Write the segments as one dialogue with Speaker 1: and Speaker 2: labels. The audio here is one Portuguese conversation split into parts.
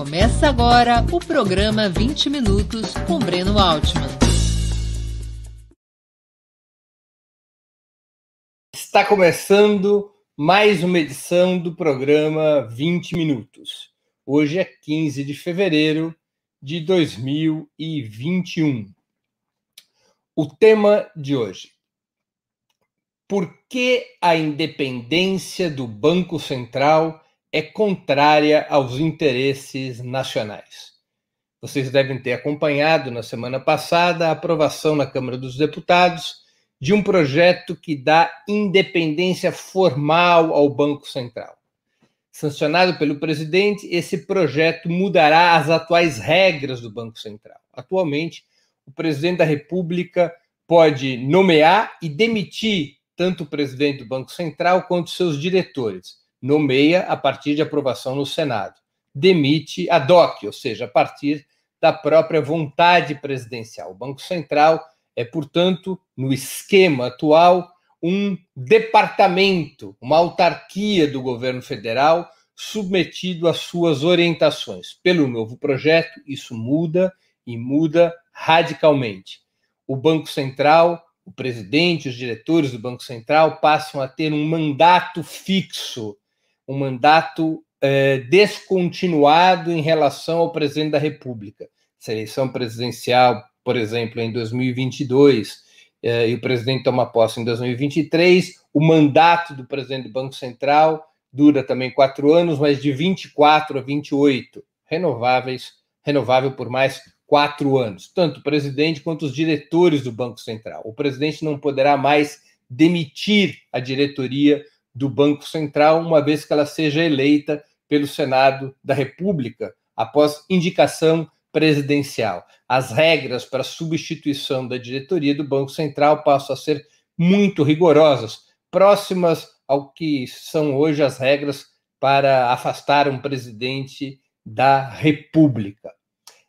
Speaker 1: Começa agora o programa 20 Minutos com Breno Altman.
Speaker 2: Está começando mais uma edição do programa 20 Minutos. Hoje é 15 de fevereiro de 2021. O tema de hoje: Por que a independência do Banco Central é contrária aos interesses nacionais. Vocês devem ter acompanhado na semana passada a aprovação na Câmara dos Deputados de um projeto que dá independência formal ao Banco Central. Sancionado pelo presidente, esse projeto mudará as atuais regras do Banco Central. Atualmente, o presidente da República pode nomear e demitir tanto o presidente do Banco Central quanto seus diretores nomeia a partir de aprovação no Senado, demite ad hoc, ou seja, a partir da própria vontade presidencial. O Banco Central é, portanto, no esquema atual, um departamento, uma autarquia do governo federal submetido às suas orientações. Pelo novo projeto, isso muda e muda radicalmente. O Banco Central, o presidente, os diretores do Banco Central passam a ter um mandato fixo um mandato é, descontinuado em relação ao presidente da República. Se a eleição presidencial, por exemplo, em 2022, é, e o presidente toma posse em 2023, o mandato do presidente do Banco Central dura também quatro anos, mas de 24 a 28, renováveis, renovável por mais quatro anos, tanto o presidente quanto os diretores do Banco Central. O presidente não poderá mais demitir a diretoria do Banco Central, uma vez que ela seja eleita pelo Senado da República, após indicação presidencial. As regras para substituição da diretoria do Banco Central passam a ser muito rigorosas, próximas ao que são hoje as regras para afastar um presidente da República.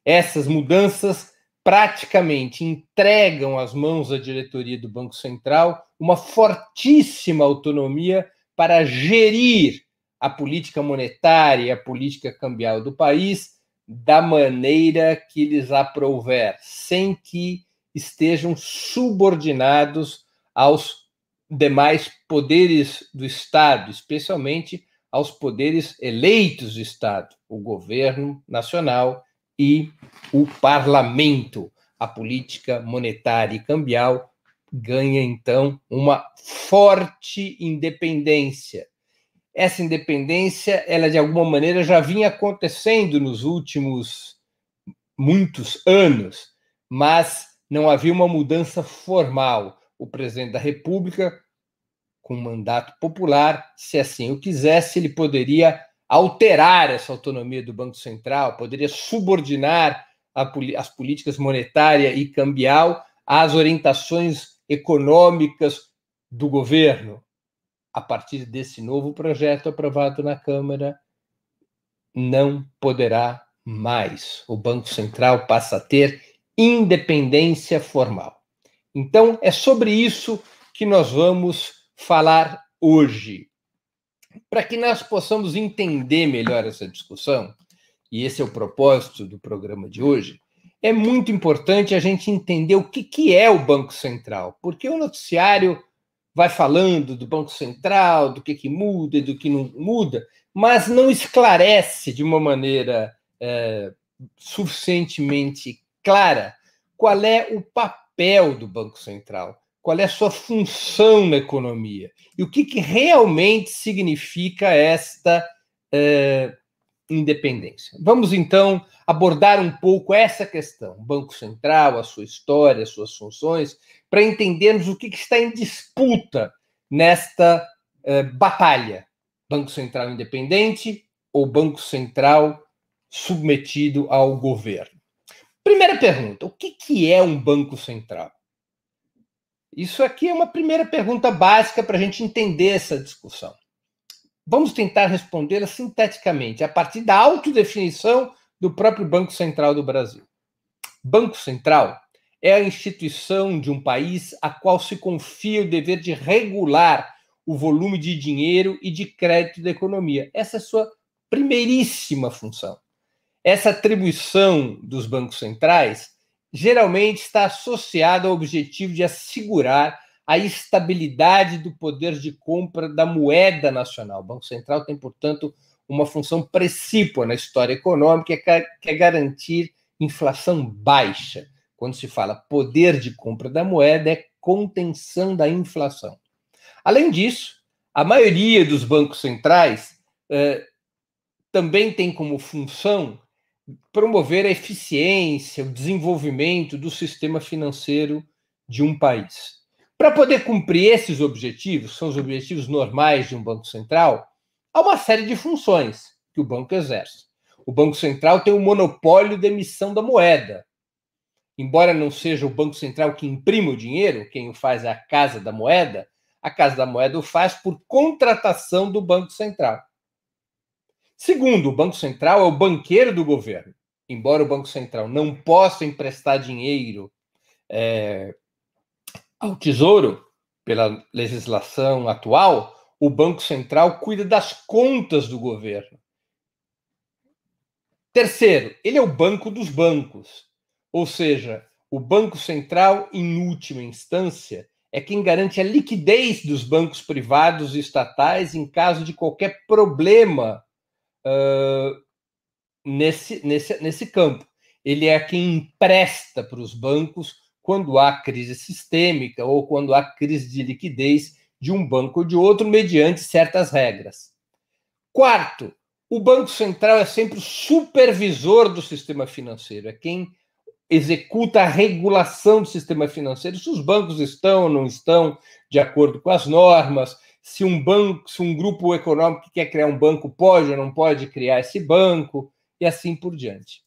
Speaker 2: Essas mudanças praticamente entregam às mãos da diretoria do Banco Central uma fortíssima autonomia para gerir a política monetária e a política cambial do país da maneira que lhes aprouver, sem que estejam subordinados aos demais poderes do Estado, especialmente aos poderes eleitos do Estado, o governo nacional e o parlamento. A política monetária e cambial ganha, então, uma forte independência. Essa independência, ela de alguma maneira já vinha acontecendo nos últimos muitos anos, mas não havia uma mudança formal. O presidente da República, com mandato popular, se assim o quisesse, ele poderia alterar essa autonomia do Banco Central, poderia subordinar a, as políticas monetária e cambial às orientações econômicas do governo. A partir desse novo projeto aprovado na Câmara, não poderá mais. O Banco Central passa a ter independência formal. Então, é sobre isso que nós vamos falar hoje para que nós possamos entender melhor essa discussão, e esse é o propósito do programa de hoje, é muito importante a gente entender o que, que é o Banco Central, porque o noticiário vai falando do Banco Central, do que, que muda e do que não muda, mas não esclarece de uma maneira é, suficientemente clara qual é o papel do Banco Central qual é a sua função na economia e o que, que realmente significa esta eh, independência. Vamos então abordar um pouco essa questão, Banco Central, a sua história, as suas funções, para entendermos o que, que, está em disputa nesta eh, batalha. Banco Central independente ou Banco Central submetido ao governo? Primeira pergunta: o que, que é um Banco Central? Isso aqui é uma primeira pergunta básica para a gente entender essa discussão. Vamos tentar respondê-la sinteticamente, a partir da autodefinição do próprio Banco Central do Brasil. Banco Central é a instituição de um país a qual se confia o dever de regular o volume de dinheiro e de crédito da economia. Essa é a sua primeiríssima função. essa atribuição dos bancos centrais geralmente está associada ao objetivo de assegurar a estabilidade do poder de compra da moeda nacional. O Banco Central tem, portanto, uma função precípua na história econômica, que é garantir inflação baixa. Quando se fala poder de compra da moeda, é contenção da inflação. Além disso, a maioria dos bancos centrais eh, também tem como função promover a eficiência, o desenvolvimento do sistema financeiro de um país. Para poder cumprir esses objetivos, são os objetivos normais de um banco central, há uma série de funções que o banco exerce. O Banco Central tem o um monopólio da emissão da moeda. Embora não seja o Banco Central que imprime o dinheiro, quem o faz é a Casa da Moeda, a Casa da Moeda o faz por contratação do Banco Central. Segundo, o Banco Central é o banqueiro do governo. Embora o Banco Central não possa emprestar dinheiro é, ao Tesouro, pela legislação atual, o Banco Central cuida das contas do governo. Terceiro, ele é o banco dos bancos, ou seja, o Banco Central, em última instância, é quem garante a liquidez dos bancos privados e estatais em caso de qualquer problema uh, nesse, nesse, nesse campo. Ele é quem empresta para os bancos quando há crise sistêmica ou quando há crise de liquidez de um banco ou de outro, mediante certas regras. Quarto, o Banco Central é sempre o supervisor do sistema financeiro, é quem executa a regulação do sistema financeiro, se os bancos estão ou não estão de acordo com as normas, se um banco, se um grupo econômico que quer criar um banco pode ou não pode criar esse banco e assim por diante.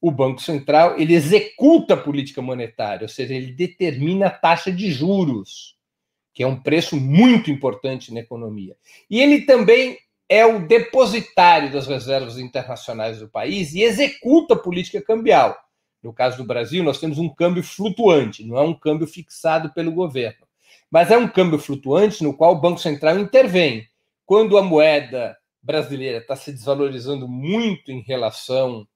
Speaker 2: O Banco Central, ele executa a política monetária, ou seja, ele determina a taxa de juros, que é um preço muito importante na economia. E ele também é o depositário das reservas internacionais do país e executa a política cambial. No caso do Brasil, nós temos um câmbio flutuante, não é um câmbio fixado pelo governo mas é um câmbio flutuante no qual o Banco Central intervém. Quando a moeda brasileira está se desvalorizando muito em relação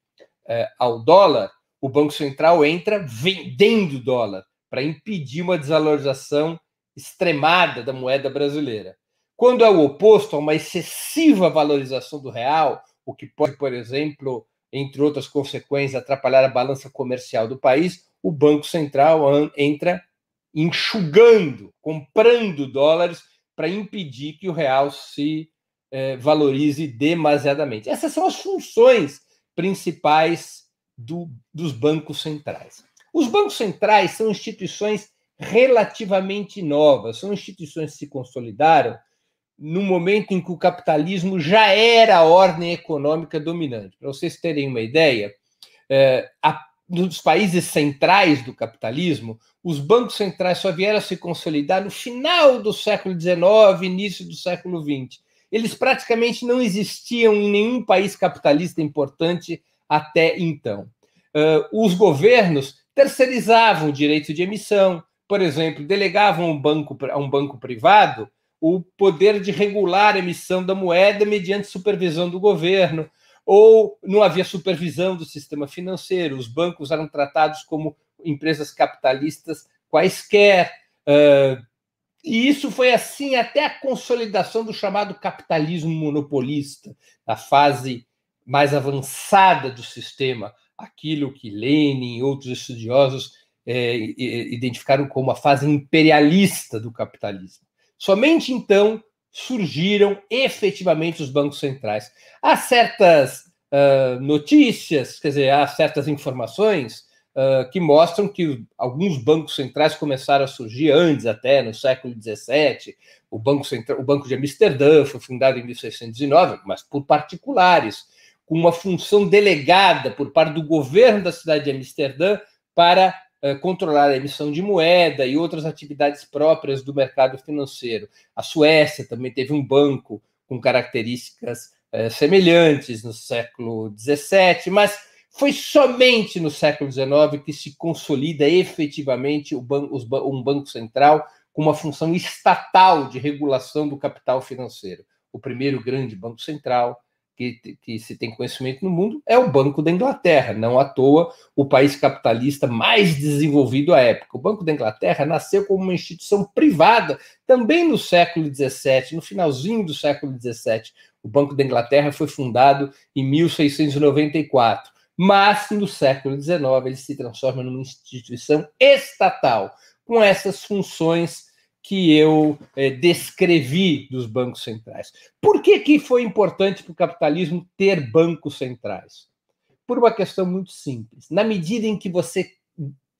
Speaker 2: é, ao dólar, o Banco Central entra vendendo dólar para impedir uma desvalorização extremada da moeda brasileira. Quando é o oposto, há uma excessiva valorização do real, o que pode, por exemplo, entre outras consequências, atrapalhar a balança comercial do país, o Banco Central entra enxugando, comprando dólares para impedir que o real se eh, valorize demasiadamente. Essas são as funções principais do, dos bancos centrais. Os bancos centrais são instituições relativamente novas, são instituições que se consolidaram no momento em que o capitalismo já era a ordem econômica dominante. Para vocês terem uma ideia, eh, a nos países centrais do capitalismo, os bancos centrais só vieram a se consolidar no final do século XIX, início do século XX. Eles praticamente não existiam em nenhum país capitalista importante até então. Uh, os governos terceirizavam o direito de emissão, por exemplo, delegavam um banco, a um banco privado o poder de regular a emissão da moeda mediante supervisão do governo ou não havia supervisão do sistema financeiro, os bancos eram tratados como empresas capitalistas quaisquer. Uh, e isso foi assim até a consolidação do chamado capitalismo monopolista, da fase mais avançada do sistema, aquilo que Lenin e outros estudiosos é, identificaram como a fase imperialista do capitalismo. Somente então surgiram efetivamente os bancos centrais. Há certas uh, notícias, quer dizer, há certas informações uh, que mostram que alguns bancos centrais começaram a surgir antes, até no século XVII. O Banco, Central, o Banco de Amsterdã foi fundado em 1609, mas por particulares, com uma função delegada por parte do governo da cidade de Amsterdã para eh, controlar a emissão de moeda e outras atividades próprias do mercado financeiro. A Suécia também teve um banco com características eh, semelhantes no século XVII, mas foi somente no século XIX que se consolida efetivamente um banco central com uma função estatal de regulação do capital financeiro. O primeiro grande banco central que, que, se tem conhecimento no mundo é o Banco da Inglaterra, não à toa o país capitalista mais desenvolvido à época. O Banco da Inglaterra nasceu como uma instituição privada também no século XVII, no finalzinho do século XVII. O Banco da Inglaterra foi fundado em 1694, mas no século XIX ele se transforma numa instituição estatal com essas funções que eu é, descrevi dos bancos centrais. Por que, que foi importante para o capitalismo ter bancos centrais? Por uma questão muito simples. Na medida em que você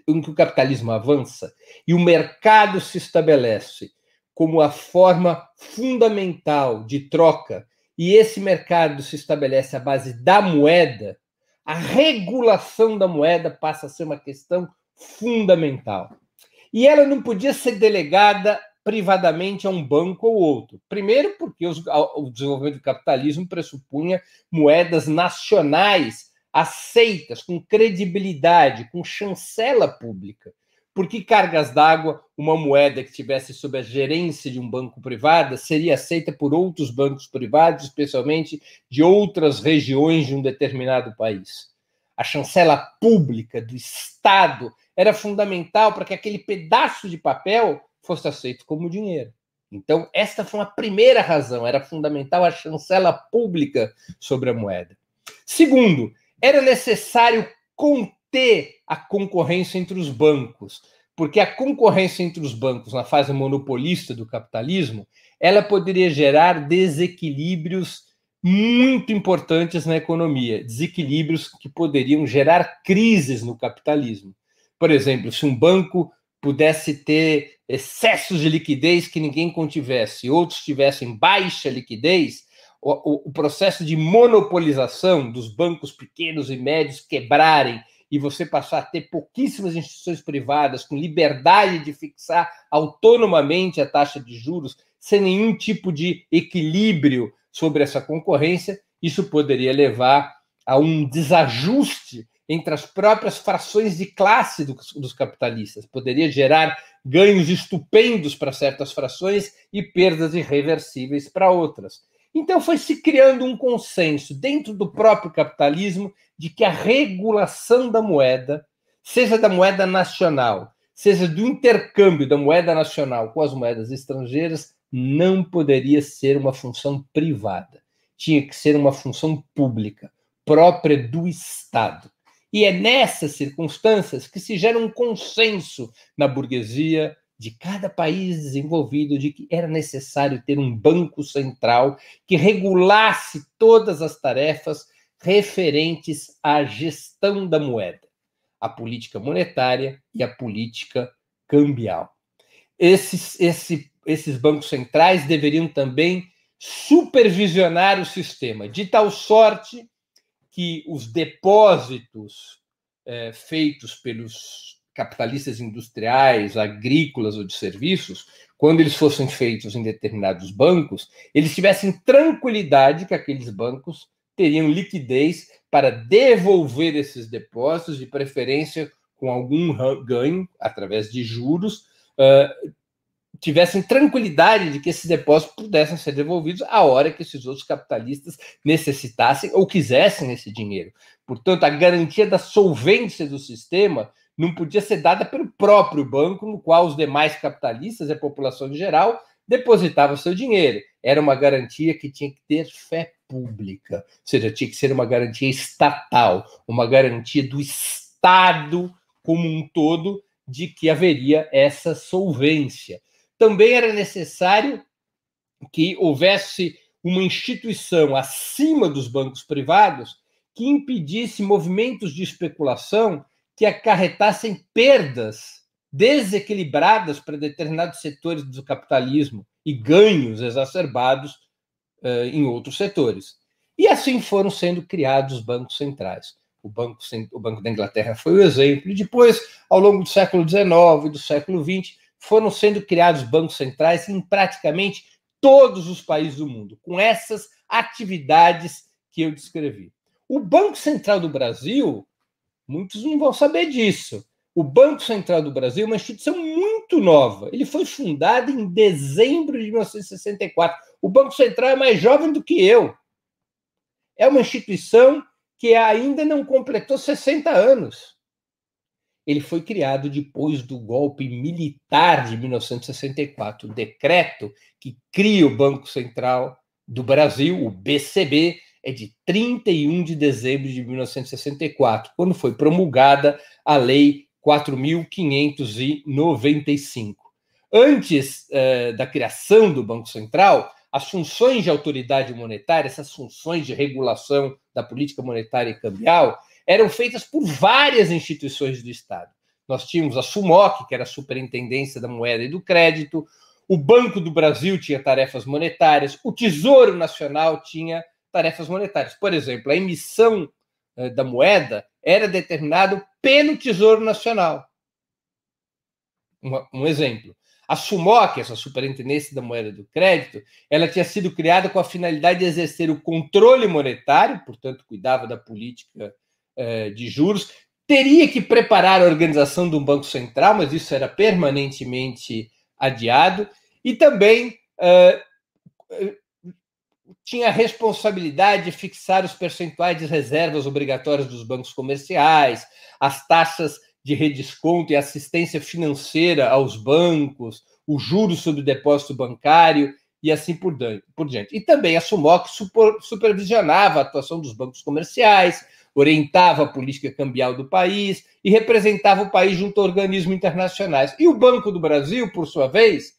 Speaker 2: em que o capitalismo avança e o mercado se estabelece como a forma fundamental de troca, e esse mercado se estabelece à base da moeda, a regulação da moeda passa a ser uma questão fundamental. E ela não podia ser delegada privadamente a um banco ou outro. Primeiro, porque os, o desenvolvimento do capitalismo pressupunha moedas nacionais aceitas, com credibilidade, com chancela pública. Por que cargas d'água, uma moeda que estivesse sob a gerência de um banco privado, seria aceita por outros bancos privados, especialmente de outras regiões de um determinado país? A chancela pública do Estado era fundamental para que aquele pedaço de papel fosse aceito como dinheiro. Então, esta foi uma primeira razão, era fundamental a chancela pública sobre a moeda. Segundo, era necessário conter a concorrência entre os bancos, porque a concorrência entre os bancos na fase monopolista do capitalismo, ela poderia gerar desequilíbrios muito importantes na economia, desequilíbrios que poderiam gerar crises no capitalismo. Por exemplo, se um banco pudesse ter excessos de liquidez que ninguém contivesse, outros tivessem baixa liquidez, o, o, processo de monopolização dos bancos pequenos e médios quebrarem e você passar a ter pouquíssimas instituições privadas com liberdade de fixar autonomamente a taxa de juros, sem nenhum tipo de equilíbrio sobre essa concorrência, isso poderia levar a um desajuste entre as próprias frações de classe dos, dos capitalistas. Poderia gerar ganhos estupendos para certas frações e perdas irreversíveis para outras. Então foi se criando um consenso dentro do próprio capitalismo de que a regulação da moeda, seja da moeda nacional, seja do intercâmbio da moeda nacional com as moedas estrangeiras, não poderia ser uma função privada. Tinha que ser uma função pública, própria do Estado. E é nessas circunstâncias que se gera um consenso na burguesia de cada país desenvolvido de que era necessário ter um banco central que regulasse todas as tarefas referentes à gestão da moeda, a política monetária e a política cambial. Esses, esse, esses bancos centrais deveriam também supervisionar o sistema, de tal sorte que os depósitos é, feitos pelos capitalistas industriais, agrícolas ou de serviços, quando eles fossem feitos em determinados bancos, eles tivessem tranquilidade que aqueles bancos teriam liquidez para devolver esses depósitos, de preferência com algum ganho através de juros, uh, tivessem tranquilidade de que esses depósitos pudessem ser devolvidos a hora que esses outros capitalistas necessitassem ou quisessem esse dinheiro. Portanto, a garantia da solvência do sistema não podia ser dada pelo próprio banco, no qual os demais capitalistas e a população em geral depositavam seu dinheiro. Era uma garantia que tinha que ter fé pública, ou seja, tinha que ser uma garantia estatal, uma garantia do Estado como um todo de que haveria essa solvência também era necessário que houvesse uma instituição acima dos bancos privados que impedisse movimentos de especulação que acarretassem perdas desequilibradas para determinados setores do capitalismo e ganhos exacerbados uh, em outros setores. E assim foram sendo criados os bancos centrais. O Banco, o Banco da Inglaterra foi o exemplo, e depois, ao longo do século XIX e do século XX, foram sendo criados bancos centrais em praticamente todos os países do mundo, com essas atividades que eu descrevi. O Banco Central do Brasil, muitos não vão saber disso. O Banco Central do Brasil é uma instituição muito nova. Ele foi fundado em dezembro de 1964. O Banco Central é mais jovem do que eu. é uma instituição que ainda não completou 60 anos. Ele foi criado depois do golpe militar de 1964, o decreto que cria o Banco Central do Brasil, o BCB, é de 31 de dezembro de 1964, quando foi promulgada a Lei 4.595. Antes eh, da criação do Banco Central, as funções de autoridade monetária, essas funções de regulação da política monetária e cambial, eram feitas por várias instituições do Estado. Nós tínhamos a SUMOC, que era a Superintendência da Moeda e do Crédito, o Banco do Brasil tinha tarefas monetárias, o Tesouro Nacional tinha tarefas monetárias. Por exemplo, a emissão eh, da moeda era determinado pelo Tesouro Nacional. Um, exemplo. A SUMOC, essa Superintendência da Moeda do Crédito, ela tinha sido criada com a finalidade de exercer o controle monetário, portanto, cuidava da política eh, de juros, teria que preparar a organização de um Banco Central, mas isso era permanentemente adiado, e também eh, tinha a responsabilidade de fixar os percentuais de reservas obrigatórias dos bancos comerciais, as taxas de redesconto e assistência financeira aos bancos, o juros sobre o depósito bancário e assim por, diante. E também a SUMOC supervisionava a atuação dos bancos comerciais, orientava a política cambial do país e representava o país junto a organismos internacionais. E o Banco do Brasil, por sua vez,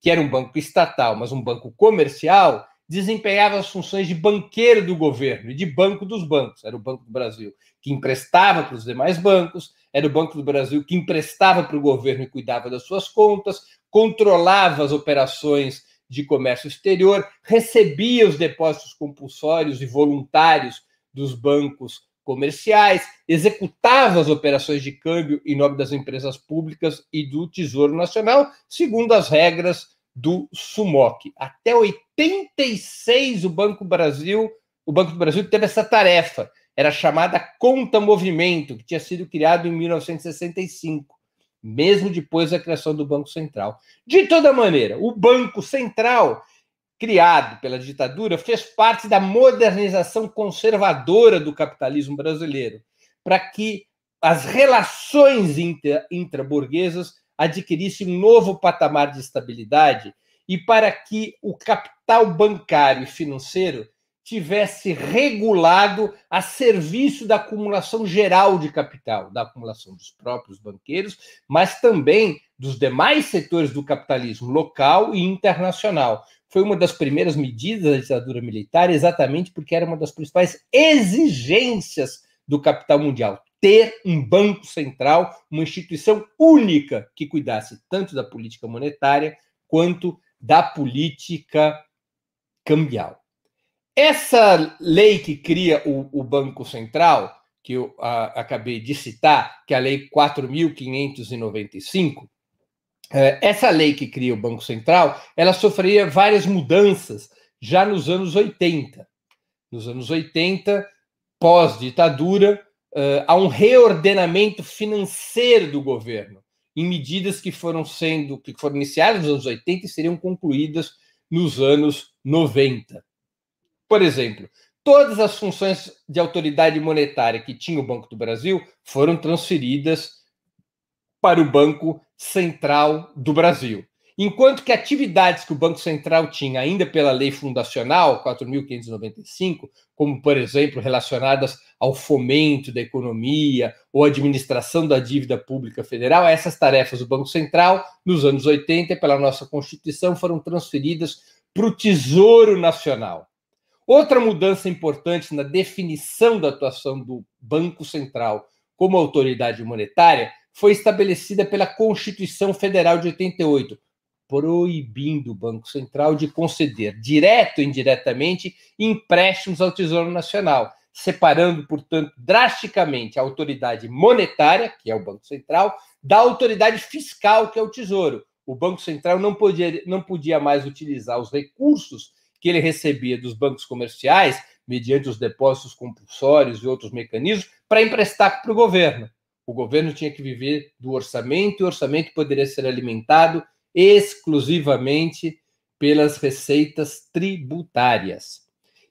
Speaker 2: que era um banco estatal, mas um banco comercial, desempenhava as funções de banqueiro do governo e de banco dos bancos. Era o Banco do Brasil que emprestava para os demais bancos, era o Banco do Brasil que emprestava para o governo e cuidava das suas contas, controlava as operações de comércio exterior, recebia os depósitos compulsórios e voluntários dos bancos comerciais, executava as operações de câmbio em nome das empresas públicas e do Tesouro Nacional, segundo as regras do SUMOC. Até 86 o Banco Brasil, o Banco do Brasil teve essa tarefa era chamada Conta Movimento, que tinha sido criado em 1965, mesmo depois da criação do Banco Central. De toda maneira, o Banco Central, criado pela ditadura, fez parte da modernização conservadora do capitalismo brasileiro, para que as relações intra, intraburguesas adquirissem um novo patamar de estabilidade e para que o capital bancário e financeiro tivesse regulado a serviço da acumulação geral de capital, da acumulação dos próprios banqueiros, mas também dos demais setores do capitalismo local e internacional. Foi uma das primeiras medidas da ditadura militar, exatamente porque era uma das principais exigências do capital mundial. Ter um banco central, uma instituição única que cuidasse tanto da política monetária quanto da política cambial. Essa lei que cria o, o Banco Central, que eu a, acabei de citar, que é a Lei 4.595, é, essa lei que cria o Banco Central, ela sofria várias mudanças já nos anos 80. Nos anos 80, pós-ditadura, uh, há um reordenamento financeiro do governo, em medidas que foram sendo, que foram iniciadas nos anos 80 e seriam concluídas nos anos 90. Por exemplo, todas as funções de autoridade monetária que tinha o Banco do Brasil foram transferidas para o Banco Central do Brasil. Enquanto que atividades que o Banco Central tinha ainda pela lei fundacional 4.595, como, por exemplo, relacionadas ao fomento da economia ou administração da dívida pública federal, essas tarefas do Banco Central, nos anos 80, pela nossa Constituição, foram transferidas para o Tesouro Nacional. Outra mudança importante na definição da atuação do Banco Central como autoridade monetária foi estabelecida pela Constituição Federal de 88, proibindo o Banco Central de conceder, direto ou indiretamente, empréstimos ao Tesouro Nacional, separando, portanto, drasticamente a autoridade monetária, que é o Banco Central, da autoridade fiscal, que é o Tesouro. O Banco Central não podia, não podia mais utilizar os recursos que ele recebia dos bancos comerciais, mediante os depósitos compulsórios e outros mecanismos, para emprestar para o governo. O governo tinha que viver do orçamento e o orçamento poderia ser alimentado exclusivamente pelas receitas tributárias.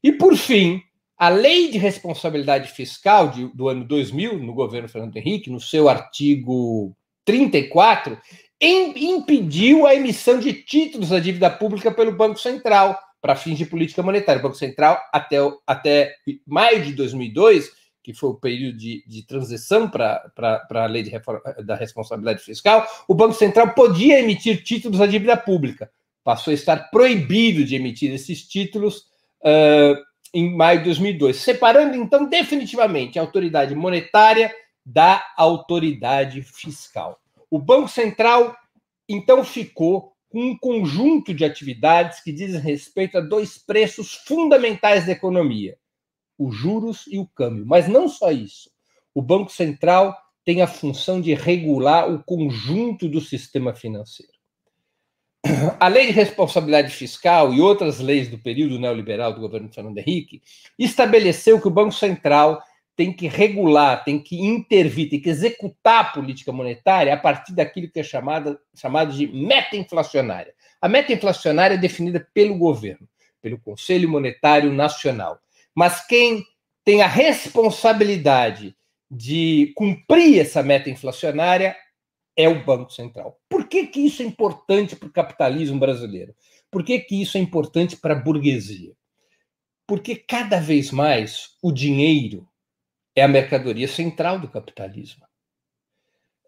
Speaker 2: E, por fim, A lei de responsabilidade fiscal de, do ano 2000, no governo Fernando Henrique, no seu artigo 34, em, impediu a emissão de títulos da dívida pública pelo Banco Central para fins de política monetária. O Banco Central, até, até maio de 2002, que foi o período de, de transição para a lei de reforma, da responsabilidade fiscal, o Banco Central podia emitir títulos da dívida pública. Passou a estar proibido de emitir esses títulos uh, em maio de 2002, separando então definitivamente a autoridade monetária da autoridade fiscal. O Banco Central então ficou com um conjunto de atividades que dizem respeito a dois preços fundamentais da economia: os juros e o câmbio. Mas não só isso. O Banco Central tem a função de regular o conjunto do sistema financeiro. A lei de responsabilidade fiscal e outras leis do período neoliberal do governo Fernando Henrique estabeleceu que o Banco Central tem que regular, tem que intervir, tem que executar a política monetária a partir daquilo que é chamado de meta inflacionária. A meta inflacionária é definida pelo governo, pelo Conselho Monetário Nacional. Mas quem tem a responsabilidade de cumprir essa meta inflacionária é o Banco Central. Por que, que isso é importante para o capitalismo brasileiro? Por que, que isso é importante para a burguesia? Porque cada vez mais o dinheiro é a mercadoria central do capitalismo.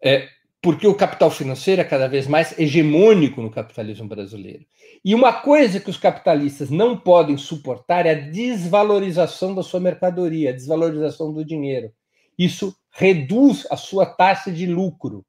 Speaker 2: É, porque o capital financeiro é cada vez mais hegemônico no capitalismo brasileiro. E uma coisa que os capitalistas não podem suportar é a desvalorização da sua mercadoria, a desvalorização do dinheiro. Isso reduz a sua taxa de lucro.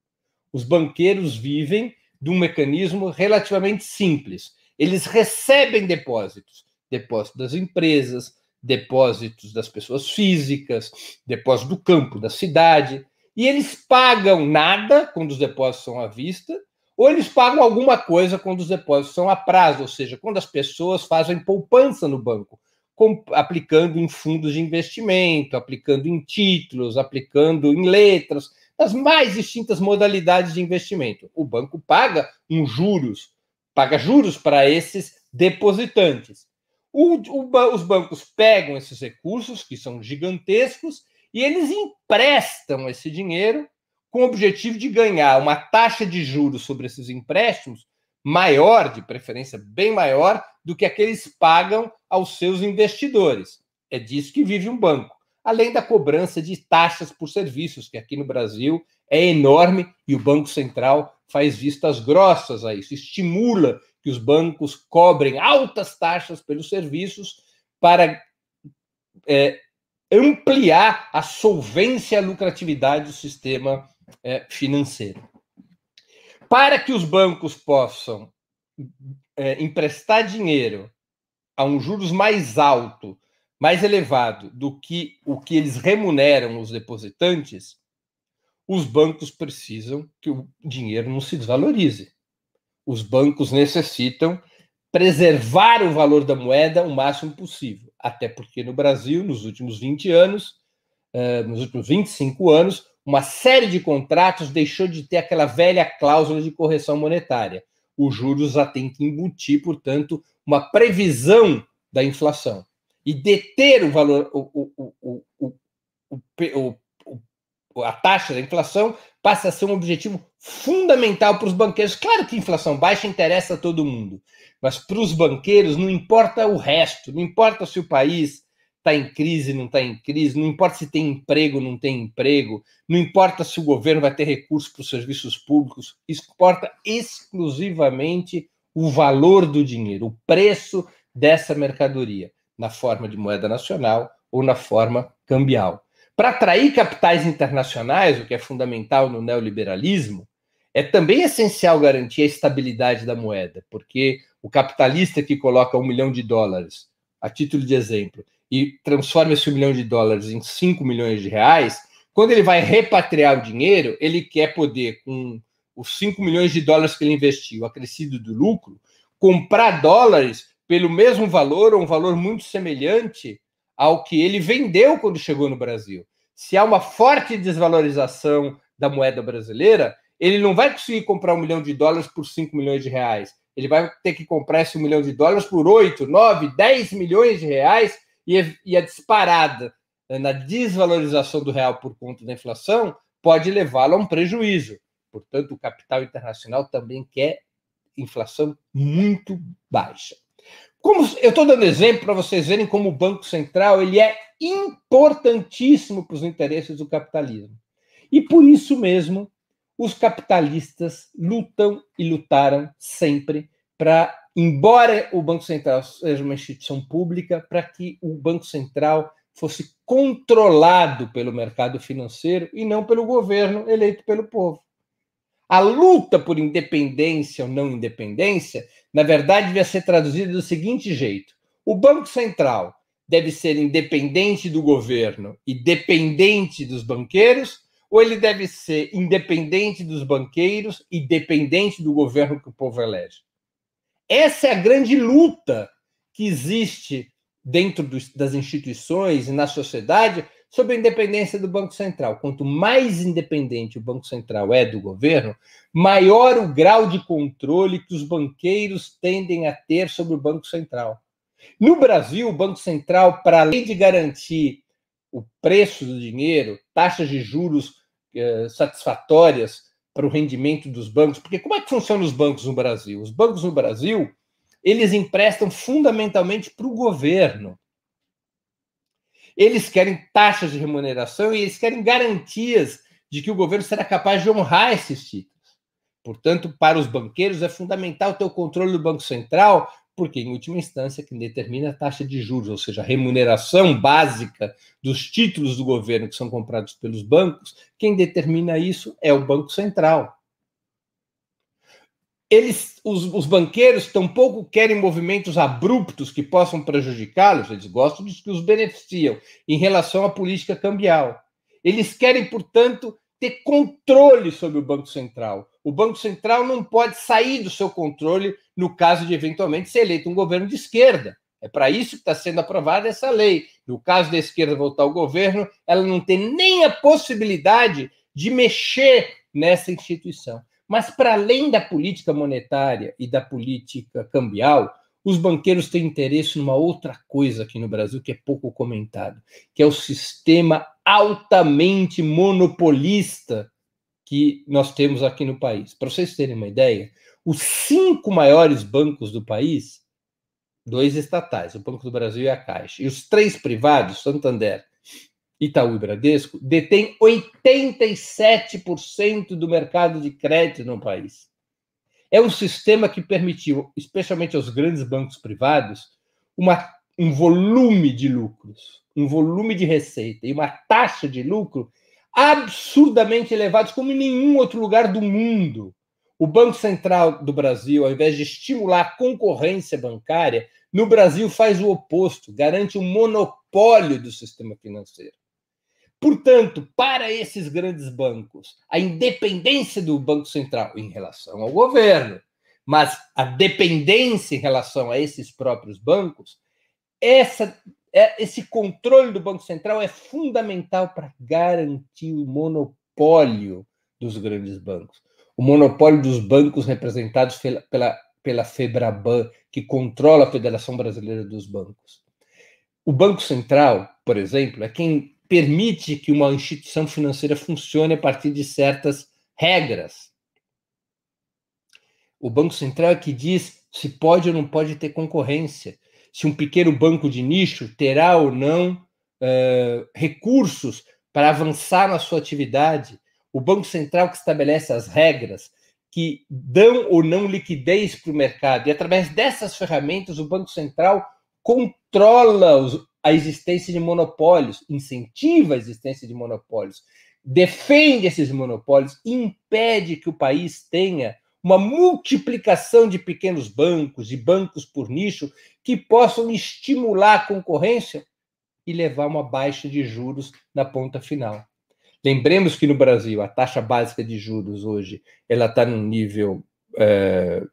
Speaker 2: Os banqueiros vivem de um mecanismo relativamente simples. Eles recebem depósitos, depósitos das empresas, depósitos das pessoas físicas, depósito do campo, da cidade, e eles pagam nada quando os depósitos são à vista, ou eles pagam alguma coisa quando os depósitos são a prazo, ou seja, quando as pessoas fazem poupança no banco, com, aplicando em fundos de investimento, aplicando em títulos, aplicando em letras, as mais distintas modalidades de investimento. O banco paga um juros, paga juros para esses depositantes. O, o, os bancos pegam esses recursos, que são gigantescos, e eles emprestam esse dinheiro com o objetivo de ganhar uma taxa de juros sobre esses empréstimos maior, de preferência bem maior, do que aqueles pagam aos seus investidores. É disso que vive um banco. Além da cobrança de taxas por serviços, que aqui no Brasil é enorme e o Banco Central faz vistas grossas a isso, estimula que os bancos cobrem altas taxas pelos serviços para é, ampliar a solvência e a lucratividade do sistema é, financeiro. Para que os bancos possam é, emprestar dinheiro a um juros mais alto, mais elevado do que o que eles remuneram os depositantes, os bancos precisam que o dinheiro não se desvalorize os bancos necessitam preservar o valor da moeda o máximo possível. Até porque no Brasil, nos últimos 20 anos, uh, nos últimos 25 anos, uma série de contratos deixou de ter aquela velha cláusula de correção monetária. Os juros já têm que embutir, portanto, uma previsão da inflação. E deter o valor, o, o, o, o, a taxa da inflação passa a ser um objetivo fundamental para os banqueiros. Claro que inflação baixa interessa a todo mundo, mas para os banqueiros não importa o resto, não importa se o país está em crise, não está em crise, não importa se tem emprego, não tem emprego, não importa se o governo vai ter recursos para os serviços públicos, importa exclusivamente o valor do dinheiro, o preço dessa mercadoria, na forma de moeda nacional ou na forma cambial. Para atrair capitais internacionais, o que é fundamental no neoliberalismo, é também essencial garantir a estabilidade da moeda, porque o capitalista que coloca um milhão de dólares, a título de exemplo, e transforma esse milhão de dólares em 5 milhões de reais, quando ele vai repatriar o dinheiro, ele quer poder, com os 5 milhões de dólares que ele investiu, acrescido do lucro, comprar dólares pelo mesmo valor ou um valor muito semelhante ao que ele vendeu quando chegou no Brasil. Se há uma forte desvalorização da moeda brasileira, ele não vai conseguir comprar um milhão de dólares por 5 milhões de reais. Ele vai ter que comprar esse um milhão de dólares por 8, 9, 10 milhões de reais e a, e a disparada na desvalorização do real por conta da inflação pode levá-lo a um prejuízo. Portanto, o capital internacional também quer inflação muito baixa. Como eu estou dando exemplo para vocês verem como o Banco Central ele é importantíssimo para os interesses do capitalismo. E por isso mesmo, os capitalistas lutam e lutaram sempre para, embora o Banco Central seja uma instituição pública, para que o Banco Central fosse controlado pelo mercado financeiro e não pelo governo eleito pelo povo. A luta por independência ou não independência, na verdade, devia ser traduzida do seguinte jeito: o Banco Central deve ser independente do governo e dependente dos banqueiros, ou ele deve ser independente dos banqueiros e dependente do governo que o povo elege? Essa é a grande luta que existe dentro das instituições e na sociedade sobre a independência do Banco Central. Quanto mais independente o Banco Central é do governo, maior o grau de controle que os banqueiros tendem a ter sobre o Banco Central. No Brasil, o Banco Central, para além de garantir o preço do dinheiro, taxas de juros eh, satisfatórias para o rendimento dos bancos, porque como é que funcionam os bancos no Brasil? Os bancos no Brasil, eles emprestam fundamentalmente para o governo. Eles querem taxas de remuneração e eles querem garantias de que o governo será capaz de honrar esses títulos. Portanto, para os banqueiros é fundamental ter o controle do Banco Central, porque, em última instância, quem determina a taxa de juros, ou seja, a remuneração básica dos títulos do governo que são comprados pelos bancos, quem determina isso é o Banco Central eles, os, os banqueiros tampouco querem movimentos abruptos que possam prejudicá-los, eles gostam de que os beneficiam em relação à política cambial. Eles querem, portanto, ter controle sobre o Banco Central. O Banco Central não pode sair do seu controle no caso de eventualmente ser eleito um governo de esquerda. É para isso que está sendo aprovada essa lei. No caso da esquerda voltar ao governo, ela não tem nem a possibilidade de mexer nessa instituição. Mas, para além da política monetária e da política cambial, os banqueiros têm interesse numa outra coisa aqui no Brasil que é pouco comentado, que é o sistema altamente monopolista que nós temos aqui no país. Para vocês terem uma ideia, os cinco maiores bancos do país, dois estatais, o Banco do Brasil e a Caixa, e os três privados, Santander, Itaú e Bradesco, detém 87% do mercado de crédito no país. É um sistema que permitiu, especialmente aos grandes bancos privados, uma, um volume de lucros, um volume de receita e uma taxa de lucro absurdamente elevados, como em nenhum outro lugar do mundo. O Banco Central do Brasil, ao invés de estimular a concorrência bancária, no Brasil faz o oposto, garante um monopólio do sistema financeiro. Portanto, para esses grandes bancos, a independência do Banco Central em relação ao governo, mas a dependência em relação a esses próprios bancos, essa, é, esse controle do Banco Central é fundamental para garantir o monopólio dos grandes bancos. O monopólio dos bancos representados pela, pela, pela FEBRABAN, que controla a Federação Brasileira dos Bancos. O Banco Central, por exemplo, é quem permite que uma instituição financeira funcione a partir de certas regras. O Banco Central é que diz se pode ou não pode ter concorrência, se um pequeno banco de nicho terá ou não uh, recursos para avançar na sua atividade. O Banco Central que estabelece as regras que dão ou não liquidez para o mercado. E através dessas ferramentas, o Banco Central controla os, a existência de monopólios, incentiva a existência de monopólios, defende esses monopólios, impede que o país tenha uma multiplicação de pequenos bancos, de bancos por nicho, que possam estimular a concorrência e levar uma baixa de juros na ponta final. Lembremos que no Brasil a taxa básica de juros hoje ela está num nível é,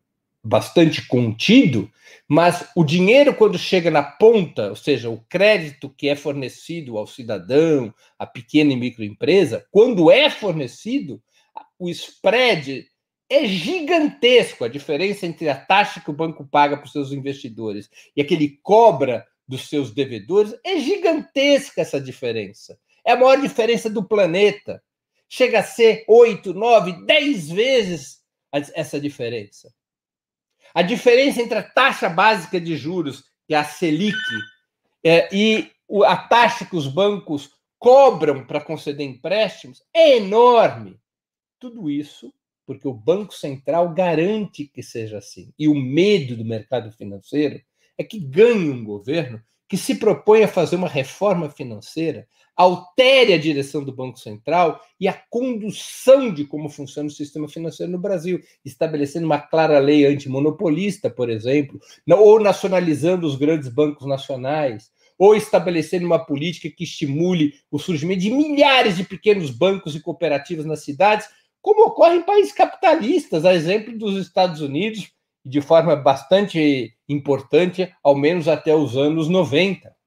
Speaker 2: bastante contido, mas o dinheiro, quando chega na ponta, ou seja, o crédito que é fornecido ao cidadão, à pequena e microempresa, quando é fornecido, o spread é gigantesco a diferença entre a taxa que o banco paga para os seus investidores e a que ele cobra dos seus devedores. É gigantesca essa diferença. É a maior diferença do planeta. Chega a ser oito, nove, dez vezes essa diferença. A diferença entre a taxa básica de juros, que é a Selic, é, e a taxa que os bancos cobram para conceder empréstimos é enorme. Tudo isso porque o Banco Central garante que seja assim. E o medo do mercado financeiro é que ganhe um governo que se propõe a fazer uma reforma financeira, altere a direção do Banco Central e a condução de como funciona o sistema financeiro no Brasil, estabelecendo uma clara lei antimonopolista, por exemplo, ou nacionalizando os grandes bancos nacionais, ou estabelecendo uma política que estimule o surgimento de milhares de pequenos bancos e cooperativas nas cidades, como ocorre em países capitalistas, a exemplo dos Estados Unidos, de forma bastante importante, ao menos até os anos 90.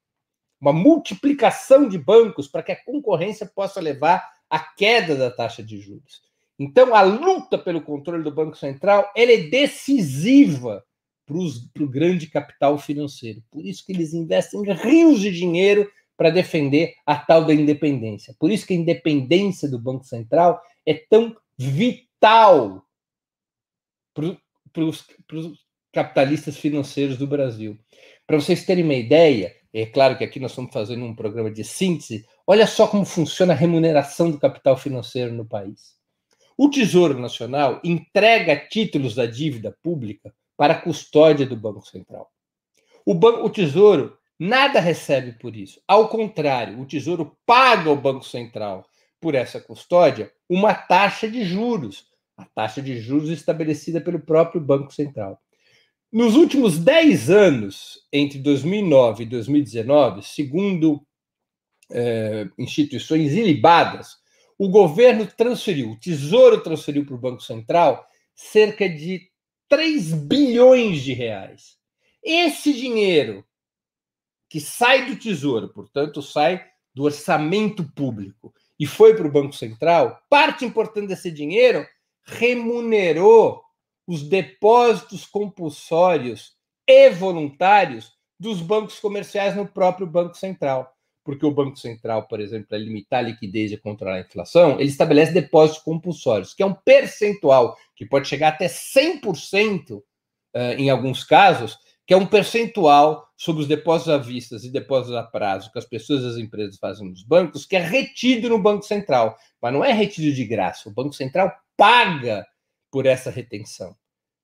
Speaker 2: Uma multiplicação de bancos para que a concorrência possa levar à queda da taxa de juros. Então, a luta pelo controle do Banco Central é decisiva para o grande capital financeiro. Por isso que eles investem rios de dinheiro para defender a tal da independência. Por isso que a independência do Banco Central é tão vital para os capitalistas financeiros do Brasil. Para vocês terem uma ideia, é claro que aqui nós estamos fazendo um programa de síntese, olha só como funciona a remuneração do capital financeiro no país. O Tesouro Nacional entrega títulos da dívida pública para a custódia do Banco Central. O, banco, o Tesouro nada recebe por isso. Ao contrário, o Tesouro paga ao Banco Central por essa custódia uma taxa de juros, a taxa de juros estabelecida pelo próprio Banco Central. Nos últimos 10 anos, entre 2009 e 2019, segundo é, instituições ilibadas, o governo transferiu, o Tesouro transferiu para o Banco Central cerca de 3 bilhões de reais. Esse dinheiro que sai do Tesouro, portanto, sai do orçamento público e foi para o Banco Central, parte importante desse dinheiro remunerou os depósitos compulsórios e voluntários dos bancos comerciais no próprio Banco Central. Porque o Banco Central, por exemplo, para limitar a liquidez e controlar a inflação, ele estabelece depósitos compulsórios, que é um percentual que pode chegar até 100% eh, em alguns casos, que é um percentual sobre os depósitos à vista e depósitos a prazo que as pessoas e as empresas fazem nos bancos, que é retido no Banco Central. Mas não é retido de graça. O Banco Central paga por essa retenção,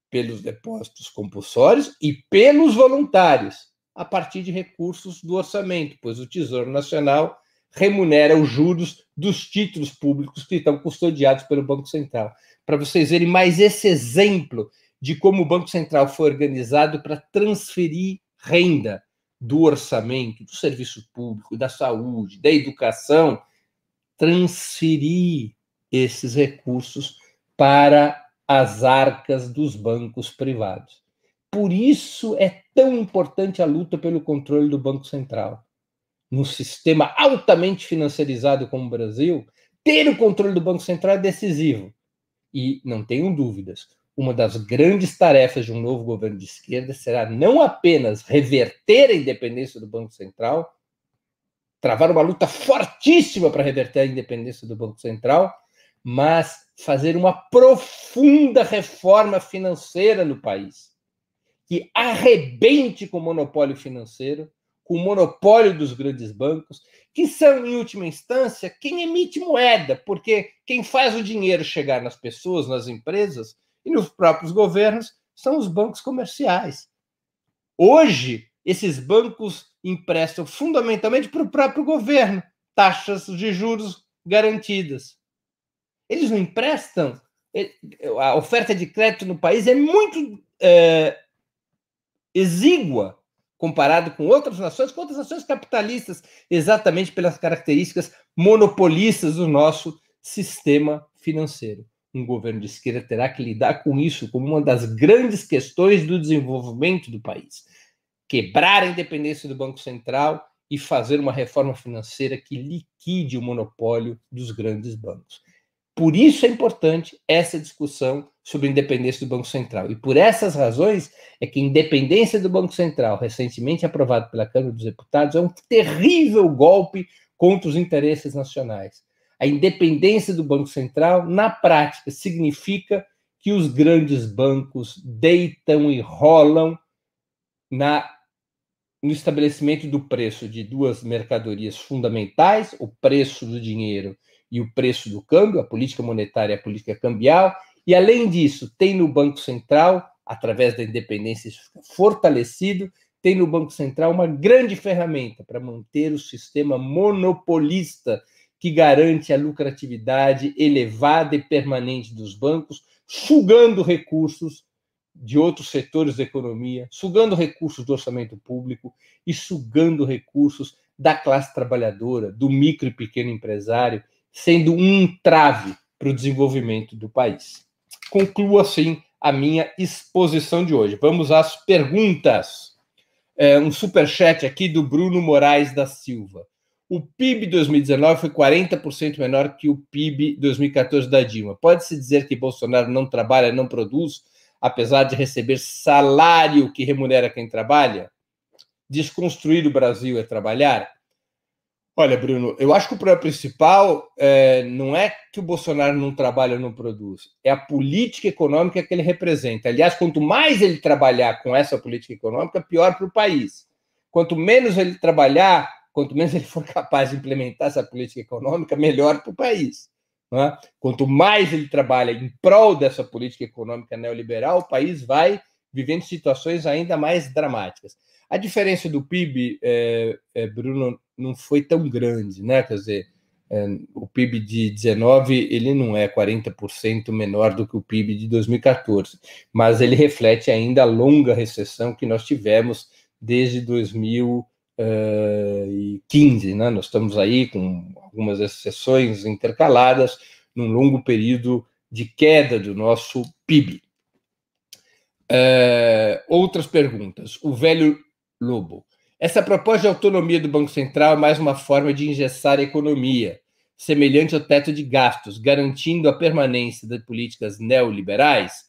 Speaker 2: pelos depósitos compulsórios e pelos voluntários, a partir de recursos do orçamento, pois o Tesouro Nacional remunera os juros dos títulos públicos que estão custodiados pelo Banco Central. Para vocês verem mais esse exemplo de como o Banco Central foi organizado para transferir renda do orçamento, do serviço público, da saúde, da educação, transferir esses recursos para as arcas dos bancos privados. Por isso é tão importante a luta pelo controle do Banco Central. Num sistema altamente financiarizado como o Brasil, ter o controle do Banco Central é decisivo. E não tenham dúvidas, uma das grandes tarefas de um novo governo de esquerda será não apenas reverter a independência do Banco Central, travar uma luta fortíssima para reverter a independência do Banco Central, mas fazer uma profunda reforma financeira no país, que arrebente com o monopólio financeiro, com o monopólio dos grandes bancos, que são, em última instância, quem emite moeda, porque quem faz o dinheiro chegar nas pessoas, nas empresas, e nos próprios governos são os bancos comerciais. Hoje, esses bancos emprestam fundamentalmente para o próprio governo taxas de juros garantidas. Eles não emprestam. A oferta de crédito no país é muito é, exígua comparado com outras nações, com outras nações capitalistas, exatamente pelas características monopolistas do nosso sistema financeiro um governo de esquerda terá que lidar com isso como uma das grandes questões do desenvolvimento do país. Quebrar a independência do Banco Central e fazer uma reforma financeira que liquide o monopólio dos grandes bancos. Por isso é importante essa discussão sobre a independência do Banco Central. E por essas razões é que a independência do Banco Central, recentemente aprovado pela Câmara dos Deputados, é um terrível golpe contra os interesses nacionais. A independência do Banco Central, na prática, significa que os grandes bancos deitam e rolam na, no estabelecimento do preço de duas mercadorias fundamentais, o preço do dinheiro e o preço do câmbio, a política monetária e a política cambial, e, além disso, tem no Banco Central, através da independência, fortalecido, tem no Banco Central uma grande ferramenta para manter o sistema monopolista que garante a lucratividade elevada e permanente dos bancos, sugando recursos de outros setores da economia, sugando recursos do orçamento público e sugando recursos da classe trabalhadora, do micro e pequeno empresário, sendo um entrave para o desenvolvimento do país concluo assim a minha exposição de hoje. Vamos às perguntas. É, um superchat aqui do Bruno Moraes da Silva. O PIB 2019 foi 40% menor que o PIB 2014 da Dilma. Pode-se dizer que Bolsonaro não trabalha, não produz, apesar de receber salário que remunera quem trabalha? Desconstruir o Brasil é trabalhar? Olha, Bruno, eu acho que o problema principal é, não é que o Bolsonaro não trabalha ou não produz, é a política econômica que ele representa. Aliás, quanto mais ele trabalhar com essa política econômica, pior para o país. Quanto menos ele trabalhar, quanto menos ele for capaz de implementar essa política econômica, melhor para o país. É? Quanto mais ele trabalha em prol dessa política econômica neoliberal, o país vai vivendo situações ainda mais dramáticas. A diferença do PIB, é, é, Bruno, não foi tão grande, né? Quer dizer, é, o PIB de 19 ele não é 40% menor do que o PIB de 2014, mas ele reflete ainda a longa recessão que nós tivemos desde 2015, né? Nós estamos aí com algumas exceções intercaladas num longo período de queda do nosso PIB. É, outras perguntas. O velho Lobo. Essa proposta de autonomia do Banco Central é mais uma forma de engessar a economia, semelhante ao teto de gastos, garantindo a permanência das políticas neoliberais?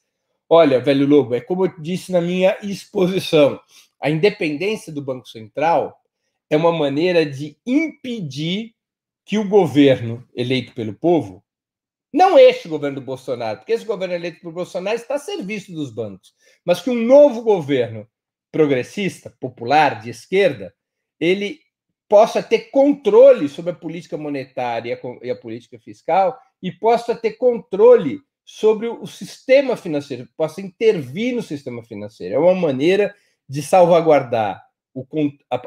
Speaker 2: Olha, velho Lobo, é como eu disse na minha exposição: a independência do Banco Central é uma maneira de impedir que o governo eleito pelo povo, não este governo do Bolsonaro, porque esse governo eleito pelo Bolsonaro está a serviço dos bancos, mas que um novo governo progressista, popular, de esquerda, ele possa ter controle sobre a política monetária e a política fiscal e possa ter controle sobre o sistema financeiro, possa intervir no sistema financeiro. É uma maneira de salvaguardar o,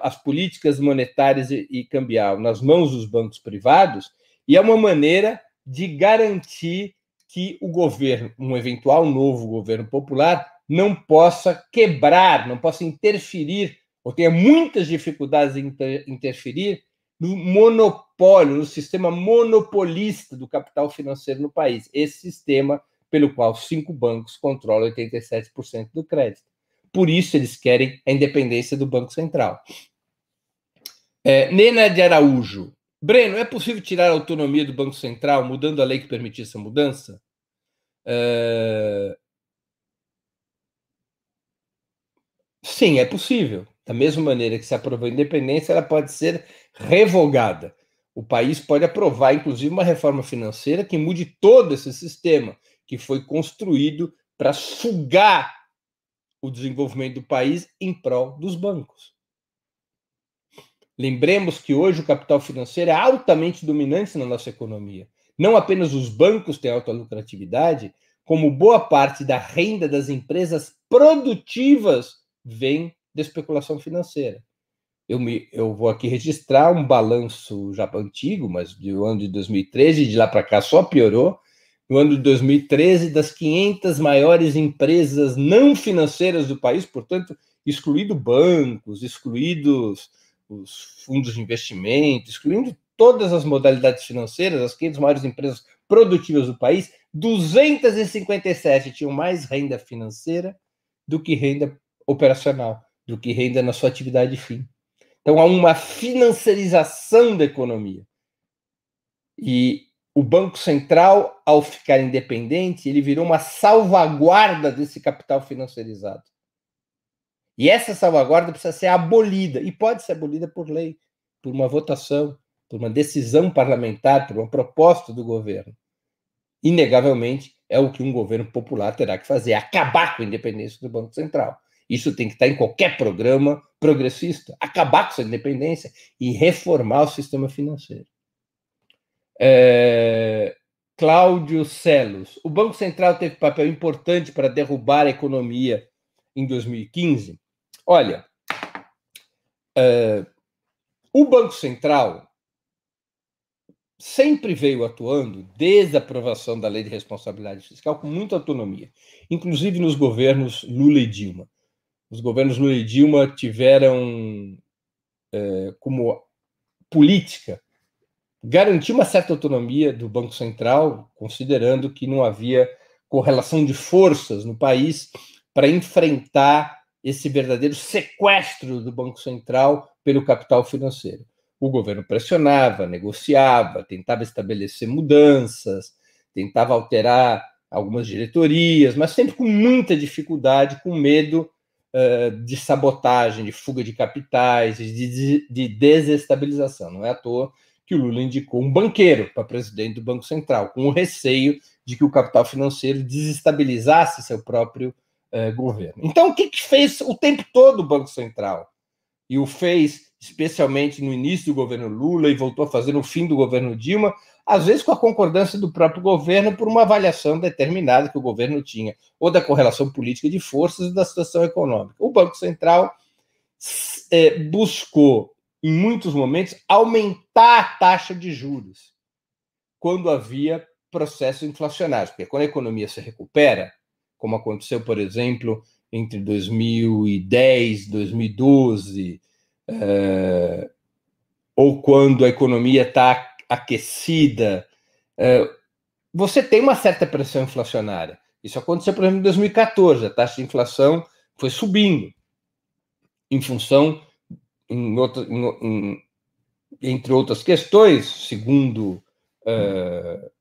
Speaker 2: as políticas monetárias e, e cambial nas mãos dos bancos privados e é uma maneira de garantir que o governo, um eventual novo governo popular, não possa quebrar, não possa interferir, ou tenha muitas dificuldades em inter interferir no monopólio, no sistema monopolista do capital financeiro no país. Esse sistema pelo qual cinco bancos controlam 87% do crédito. Por isso, eles querem a independência do Banco Central. É, Nena de Araújo. Breno, é possível tirar a autonomia do Banco Central mudando a lei que permitir essa mudança? É, Sim, é possível. Da mesma maneira que se aprovou a independência, ela pode ser revogada. O país pode aprovar, inclusive, uma reforma financeira que mude todo esse sistema que foi construído para sugar o desenvolvimento do país em prol dos bancos. Lembremos que hoje o capital financeiro é altamente dominante na nossa economia. Não apenas os bancos têm alta lucratividade, como boa parte da renda das empresas produtivas vem da especulação financeira. Eu, me, eu vou aqui registrar um balanço já antigo, mas do ano de 2013, de lá para cá só piorou. No ano de 2013, das 500 maiores empresas não financeiras do país, portanto, excluído bancos, excluídos os fundos de investimento, excluindo todas as modalidades financeiras, as 500 maiores empresas produtivas do país, 257 tinham mais renda financeira do que renda operacional do que renda na sua atividade fim. Então há uma financiarização da economia. E o Banco Central, ao ficar independente, ele virou uma salvaguarda desse capital financiarizado. E essa salvaguarda precisa ser abolida, e pode ser abolida por lei, por uma votação, por uma decisão parlamentar, por uma proposta do governo. Inegavelmente, é o que um governo popular terá que fazer, acabar com a independência do Banco Central. Isso tem que estar em qualquer programa progressista, acabar com essa independência e reformar o sistema financeiro. É... Cláudio Celos. O Banco Central teve papel importante para derrubar a economia em 2015? Olha, é... o Banco Central sempre veio atuando, desde a aprovação da Lei de Responsabilidade Fiscal, com muita autonomia, inclusive nos governos Lula e Dilma. Os governos Lula e Dilma tiveram é, como política garantir uma certa autonomia do Banco Central, considerando que não havia correlação de forças no país para enfrentar esse verdadeiro sequestro do Banco Central pelo capital financeiro. O governo pressionava, negociava, tentava estabelecer mudanças, tentava alterar algumas diretorias, mas sempre com muita dificuldade, com medo de sabotagem, de fuga de capitais, de, de desestabilização. Não é à toa que o Lula indicou um banqueiro para presidente do Banco Central, com o receio de que o capital financeiro desestabilizasse seu próprio uh, governo. Então, o que, que fez o tempo todo o Banco Central? E o fez especialmente no início do governo Lula e voltou a fazer no fim do governo Dilma, às vezes com a concordância do próprio governo por uma avaliação determinada que o governo tinha, ou da correlação política de forças da situação econômica. O Banco Central é, buscou, em muitos momentos, aumentar a taxa de juros quando havia processos inflacionários, porque quando a economia se recupera, como aconteceu, por exemplo, entre 2010 e 2012, é, ou quando a economia está aquecida, é, você tem uma certa pressão inflacionária. Isso aconteceu, por exemplo, em 2014, a taxa de inflação foi subindo, em função, em em, em, entre outras questões, segundo uh,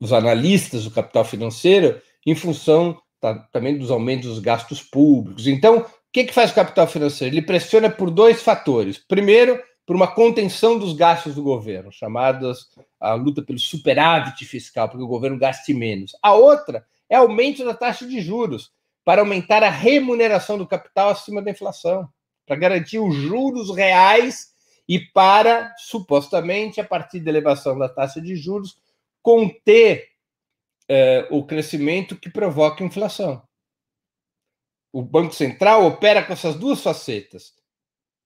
Speaker 2: os analistas do capital financeiro, em função tá, também dos aumentos dos gastos públicos. Então, que, que faz o capital financeiro? Ele pressiona por dois fatores. Primeiro, por uma contenção dos gastos do governo, chamadas a luta pelo superávit fiscal, porque o governo gaste menos. A outra é aumento da taxa de juros, para aumentar a remuneração do capital acima da inflação, para garantir os juros reais e para, supostamente, a partir da elevação da taxa de juros, conter eh, o crescimento que provoca inflação o Banco Central opera com essas duas facetas.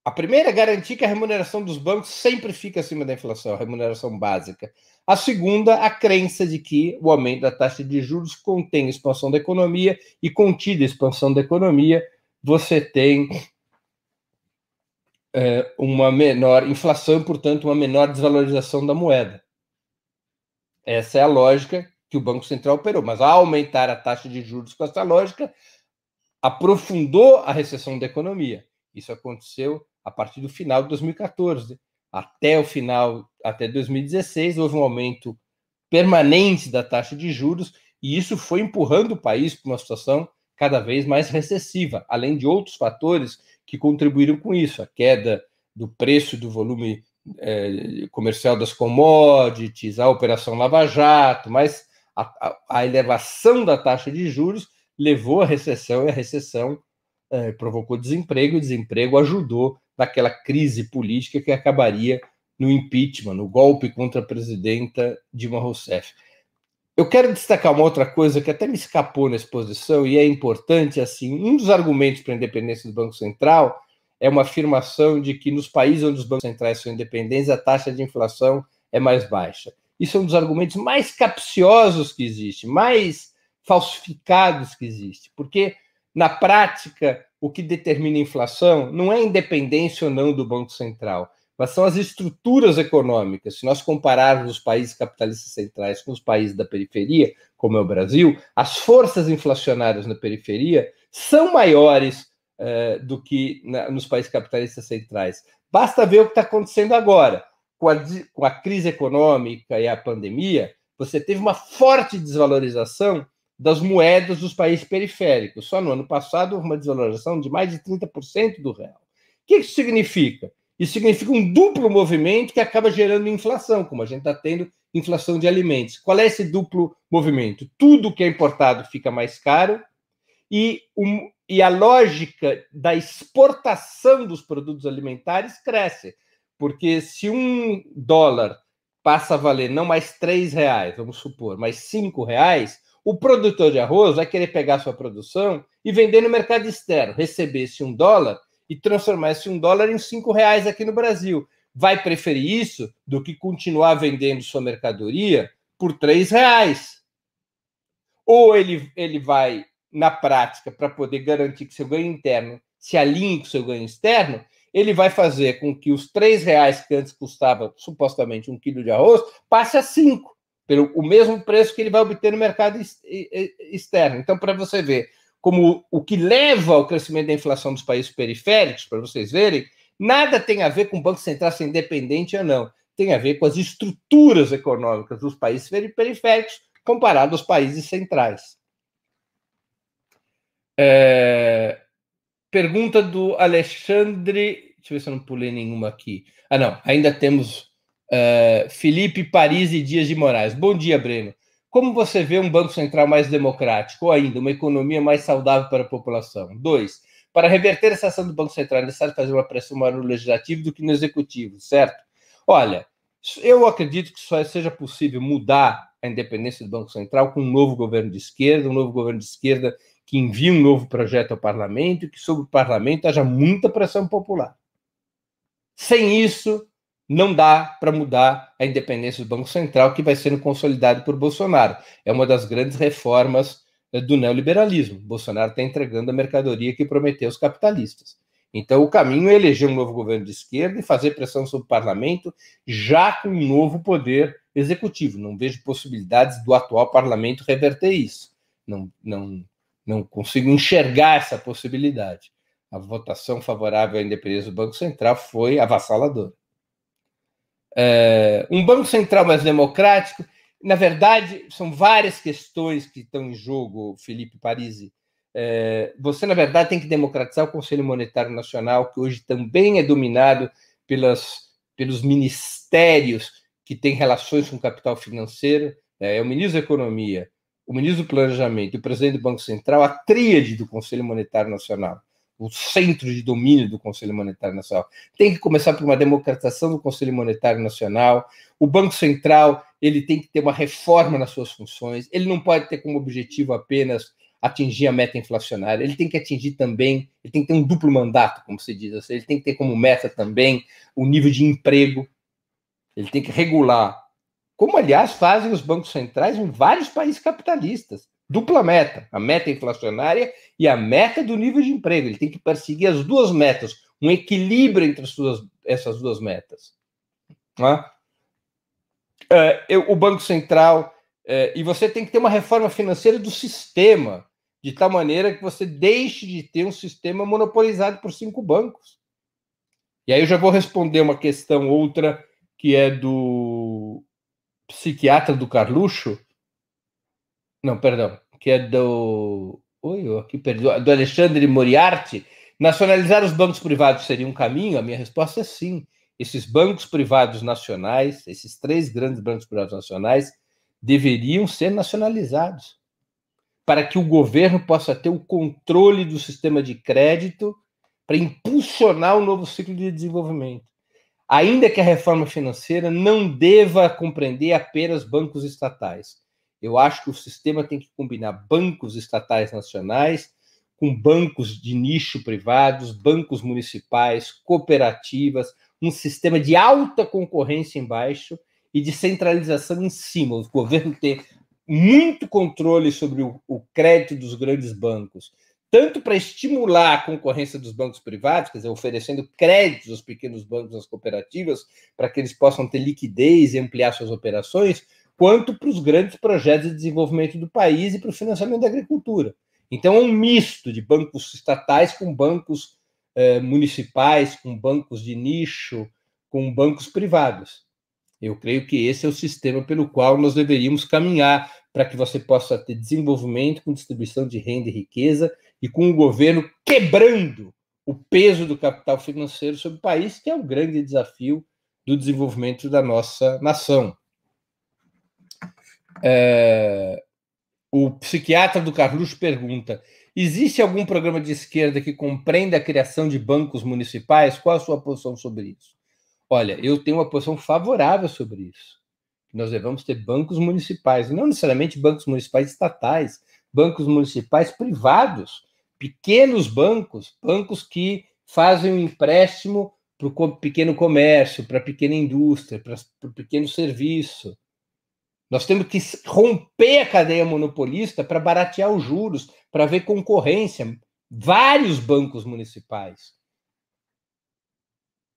Speaker 2: A primeira é garantir que a remuneração dos bancos sempre fica acima da inflação, a remuneração básica. A segunda, a crença de que o aumento da taxa de juros contém expansão da economia e, contida a expansão da economia, você tem é, uma menor inflação e, portanto, uma menor desvalorização da moeda. Essa é a lógica que o Banco Central operou. Mas ao aumentar a taxa de juros com essa lógica, aprofundou a recessão da economia. Isso aconteceu a partir do final de 2014. Até o final, até 2016, houve um aumento permanente da taxa de juros e isso foi empurrando o país para uma situação cada vez mais recessiva, além de outros fatores que contribuíram com isso, a queda do preço do volume eh, comercial das commodities, a operação Lava Jato, mas a, a, a elevação da taxa de juros levou à recessão e a recessão é, provocou desemprego, e desemprego ajudou naquela crise política que acabaria no impeachment, no golpe contra a presidenta Dilma Rousseff. Eu quero destacar uma outra coisa que até me escapou na exposição e é importante assim, um dos argumentos para a independência do Banco Central é uma afirmação de que nos países onde os bancos centrais são independentes a taxa de inflação é mais baixa. Isso é um dos argumentos mais capciosos que existe, mais falsificados que existem, porque na prática o que determina inflação não é a independência ou não do Banco Central, mas são as estruturas econômicas. Se nós compararmos os países capitalistas centrais com os países da periferia, como é o Brasil, as forças inflacionárias na periferia são maiores uh, do que na, nos países capitalistas centrais. Basta ver o que está acontecendo agora. com a, com a crise econômica e a pandemia, você teve uma forte desvalorização das moedas dos países periféricos. Só no ano passado, uma desvalorização de mais de 30% do real. O que isso significa? Isso significa um duplo movimento que acaba gerando inflação, como a gente está tendo inflação de alimentos. Qual é esse duplo movimento? Tudo que é importado fica mais caro e, um, e a lógica da exportação dos produtos alimentares cresce. Porque se um dólar passa a valer não mais três reais, vamos supor, mas cinco reais, o produtor de arroz vai querer pegar sua produção e vender no mercado externo, receber esse um dólar e transformar esse um dólar em cinco reais aqui no Brasil. Vai preferir isso do que continuar vendendo sua mercadoria por três reais. Ou ele, ele vai, na prática, para poder garantir que seu ganho interno se alinhe com seu ganho externo, ele vai fazer com que os três reais que antes custava supostamente um quilo de arroz passe a cinco, pelo o mesmo preço que ele vai obter no mercado externo. Então, para você ver, como o que leva ao crescimento da inflação dos países periféricos, para vocês verem, nada tem a ver com o Banco Central ser independente ou não. Tem a ver com as estruturas econômicas dos países periféricos comparado aos países centrais. É... Pergunta do Alexandre. Deixa eu ver se eu não pulei nenhuma aqui. Ah, não. Ainda temos uh, Felipe Paris e Dias de Moraes. Bom dia, Breno. Como você vê um Banco Central mais democrático ou ainda uma economia mais saudável para a população? Dois, para reverter essa ação do Banco Central é necessário fazer uma pressão maior no legislativo do que no executivo, certo? Olha, eu acredito que só seja possível mudar a independência do Banco Central com um novo governo de esquerda, um novo governo de esquerda que envie um novo projeto ao parlamento e que sobre o parlamento haja muita pressão popular. Sem isso, não dá para mudar a independência do Banco Central, que vai sendo consolidado por Bolsonaro. É uma das grandes reformas eh, do neoliberalismo. Bolsonaro está entregando a mercadoria que prometeu aos capitalistas. Então, o caminho é eleger um novo governo de esquerda e fazer pressão sobre o parlamento, já com um novo poder executivo. Não vejo possibilidades do atual parlamento reverter isso. Não, não, não consigo enxergar essa possibilidade. A votação favorável à independência do Banco Central foi avassaladora é, um Banco Central mais democrático. Na verdade, são várias questões que estão em jogo, Felipe Parisi. É, você, na verdade, tem que democratizar o Conselho Monetário Nacional, que hoje também é dominado pelas, pelos ministérios que têm relações com o capital financeiro. É, é o ministro da Economia, o ministro do Planejamento e o presidente do Banco Central, a tríade do Conselho Monetário Nacional o centro de domínio do Conselho Monetário Nacional. Tem que começar por uma democratização do Conselho Monetário Nacional. O Banco Central ele tem que ter uma reforma nas suas funções. Ele não pode ter como objetivo apenas atingir a meta inflacionária. Ele tem que atingir também, ele tem que ter um duplo mandato, como se diz assim. Ele tem que ter como meta também o nível de emprego. Ele tem que regular, como aliás fazem os bancos centrais em vários países capitalistas dupla meta, a meta inflacionária e a meta do nível de emprego. Ele tem que perseguir as duas metas, um equilíbrio entre duas, essas duas metas. É, eu, o Banco Central, é, e você tem que ter uma reforma financeira do sistema, de tal maneira que você deixe de ter um sistema monopolizado por cinco bancos. E aí eu já vou responder uma questão outra que é do psiquiatra do Carluxo, não, perdão. Que é do. Oi, eu aqui perdi. Do Alexandre Moriarty. Nacionalizar os bancos privados seria um caminho? A minha resposta é sim. Esses bancos privados nacionais, esses três grandes bancos privados nacionais, deveriam ser nacionalizados para que o governo possa ter o controle do sistema de crédito para impulsionar o novo ciclo de desenvolvimento. Ainda que a reforma financeira não deva compreender apenas bancos estatais eu acho que o sistema tem que combinar bancos estatais nacionais com bancos de nicho privados, bancos municipais, cooperativas, um sistema de alta concorrência embaixo e de centralização em cima. O governo ter muito controle sobre o, o crédito dos grandes bancos, tanto para estimular a concorrência dos bancos privados, quer dizer, oferecendo créditos aos pequenos bancos, às cooperativas, para que eles possam ter liquidez e ampliar suas operações, quanto para os grandes projetos de desenvolvimento do país e para o financiamento da agricultura. Então, é um misto de bancos estatais com bancos eh, municipais, com bancos de nicho, com bancos privados. Eu creio que esse é o sistema pelo qual nós deveríamos caminhar para que você possa ter desenvolvimento com distribuição de renda e riqueza e com o governo quebrando o peso do capital financeiro sobre o país, que é o grande desafio do desenvolvimento da nossa nação. É, o psiquiatra do Carluxo pergunta: existe algum programa de esquerda que compreenda a criação de bancos municipais? Qual a sua posição sobre isso? Olha, eu tenho uma posição favorável sobre isso. Nós devemos ter bancos municipais, não necessariamente bancos municipais estatais, bancos municipais privados, pequenos bancos, bancos que fazem um empréstimo para o pequeno comércio, para a pequena indústria, para o pequeno serviço. Nós temos que romper a cadeia monopolista para baratear os juros, para ver concorrência. Vários bancos municipais.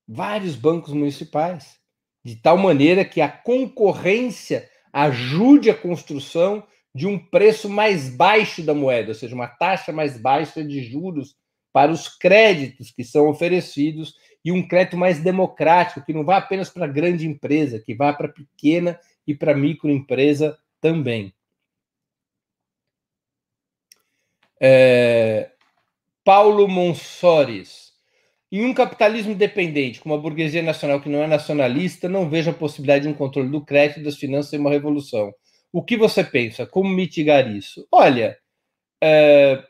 Speaker 2: Vários bancos municipais. De tal maneira que a concorrência ajude a construção de um preço mais baixo da moeda, ou seja, uma taxa mais baixa de juros para os créditos que são oferecidos e um crédito mais democrático, que não vá apenas para a grande empresa, que vá para a pequena e para microempresa também. É... Paulo Monsores. Em um capitalismo dependente, com uma burguesia nacional que não é nacionalista, não vejo a possibilidade de um controle do crédito e das finanças em uma revolução. O que você pensa? Como mitigar isso? Olha, é,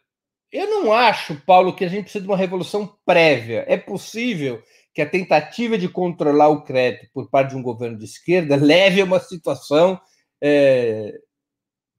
Speaker 2: eu não acho, Paulo, que a gente precisa de uma revolução prévia. É possível que a tentativa de controlar o crédito por parte de um governo de esquerda leve a uma situação é,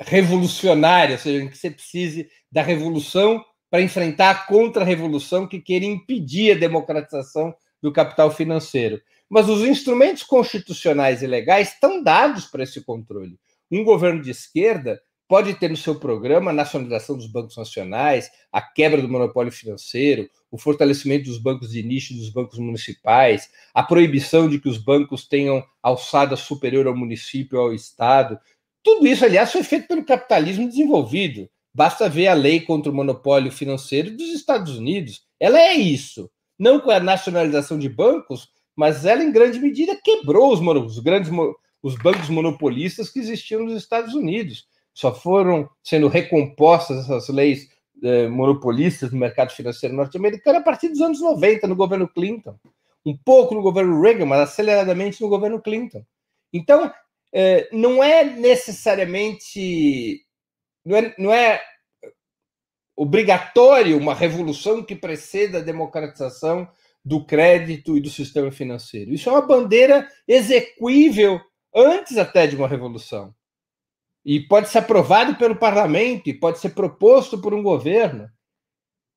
Speaker 2: revolucionária, ou seja, em que você precise da revolução para enfrentar a contra-revolução que queira impedir a democratização do capital financeiro. Mas os instrumentos constitucionais e legais estão dados para esse controle. Um governo de esquerda pode ter no seu programa a nacionalização dos bancos nacionais, a quebra do monopólio financeiro, o fortalecimento dos bancos de nicho dos bancos municipais, a proibição de que os bancos tenham alçada superior ao município ou ao Estado. Tudo isso, aliás, foi feito pelo capitalismo desenvolvido. Basta ver a lei contra o monopólio financeiro dos Estados Unidos. Ela é isso. Não com a nacionalização de bancos, mas ela, em grande medida, quebrou os, os grandes os bancos monopolistas que existiam nos Estados Unidos. Só foram sendo recompostas essas leis eh, monopolistas no mercado financeiro norte-americano a partir dos anos 90, no governo Clinton. Um pouco no governo Reagan, mas aceleradamente no governo Clinton. Então, eh, não é necessariamente. Não é, não é obrigatório uma revolução que preceda a democratização do crédito e do sistema financeiro. Isso é uma bandeira execuível antes até de uma revolução. E pode ser aprovado pelo parlamento e pode ser proposto por um governo.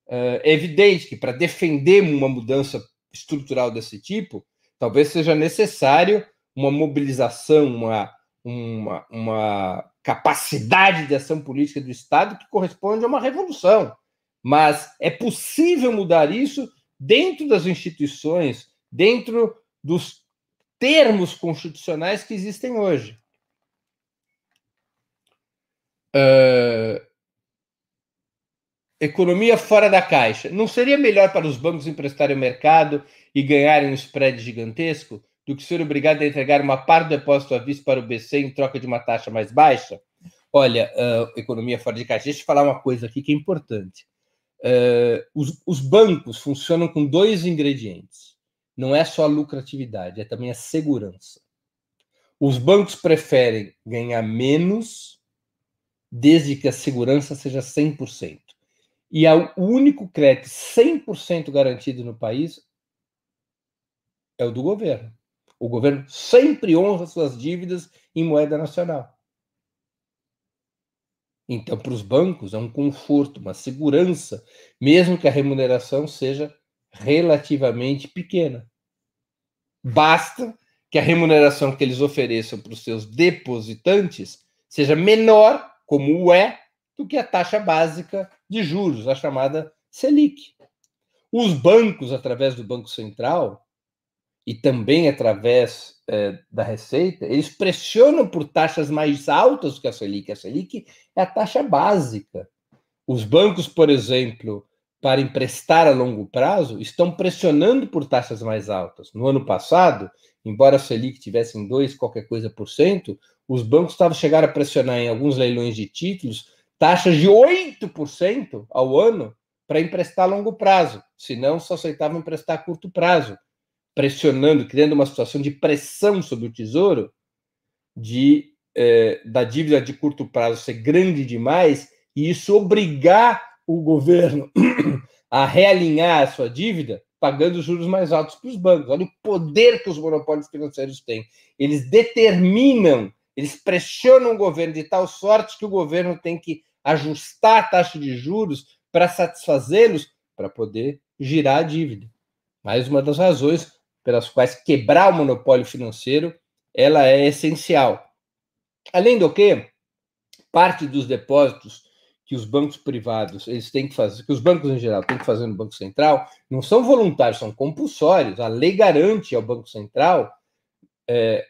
Speaker 2: É evidente que para defender uma mudança estrutural desse tipo, talvez seja necessário uma mobilização, uma, uma, uma capacidade de ação política do Estado que corresponde a uma revolução. Mas é possível mudar isso dentro das instituições, dentro dos termos constitucionais que existem hoje. Uh, economia fora da caixa. Não seria melhor para os bancos emprestarem o mercado e ganharem um spread gigantesco do que ser obrigado a entregar uma parte do depósito à vista para o BC em troca de uma taxa mais baixa? Olha, uh, economia fora de caixa. Deixa eu falar uma coisa aqui que é importante. Uh, os, os bancos funcionam com dois ingredientes não é só a lucratividade, é também a segurança. Os bancos preferem ganhar menos desde que a segurança seja 100%. E o único crédito 100% garantido no país é o do governo. O governo sempre honra suas dívidas em moeda nacional. Então, para os bancos, é um conforto, uma segurança, mesmo que a remuneração seja relativamente pequena. Basta que a remuneração que eles ofereçam para os seus depositantes seja menor, como é, do que a taxa básica de juros, a chamada Selic. Os bancos, através do Banco Central e também através é, da Receita, eles pressionam por taxas mais altas que a Selic. A Selic é a taxa básica. Os bancos, por exemplo, para emprestar a longo prazo estão pressionando por taxas mais altas. No ano passado, embora a Selic tivesse em 2 qualquer coisa por cento, os bancos estavam chegaram a pressionar em alguns leilões de títulos taxas de 8% ao ano para emprestar a longo prazo, senão só aceitavam emprestar a curto prazo, pressionando, criando uma situação de pressão sobre o tesouro, de eh, da dívida de curto prazo ser grande demais e isso obrigar o governo a realinhar a sua dívida pagando juros mais altos para os bancos. Olha o poder que os monopólios financeiros têm. Eles determinam, eles pressionam o governo de tal sorte que o governo tem que ajustar a taxa de juros para satisfazê-los, para poder girar a dívida. Mais uma das razões pelas quais quebrar o monopólio financeiro ela é essencial. Além do que, parte dos depósitos que os bancos privados eles têm que fazer, que os bancos em geral têm que fazer no Banco Central, não são voluntários, são compulsórios. A lei garante ao Banco Central é,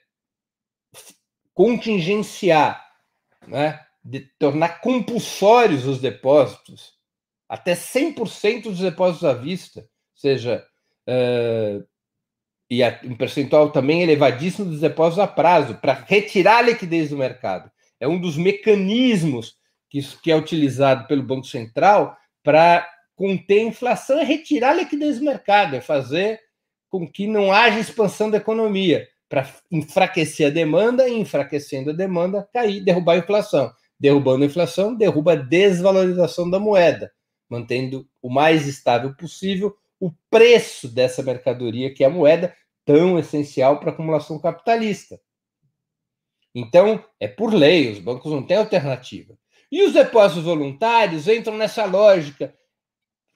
Speaker 2: contingenciar, né, de tornar compulsórios os depósitos, até 100% dos depósitos à vista, ou seja, é, e um percentual também elevadíssimo dos depósitos a prazo, para retirar a liquidez do mercado. É um dos mecanismos que, que é utilizado pelo Banco Central para conter a inflação, é retirar a liquidez do mercado, é fazer com que não haja expansão da economia, para enfraquecer a demanda e, enfraquecendo a demanda, cair, derrubar a inflação. Derrubando a inflação, derruba a desvalorização da moeda, mantendo o mais estável possível o preço dessa mercadoria, que é a moeda, tão essencial para a acumulação capitalista. Então, é por lei, os bancos não têm alternativa. E os depósitos voluntários entram nessa lógica.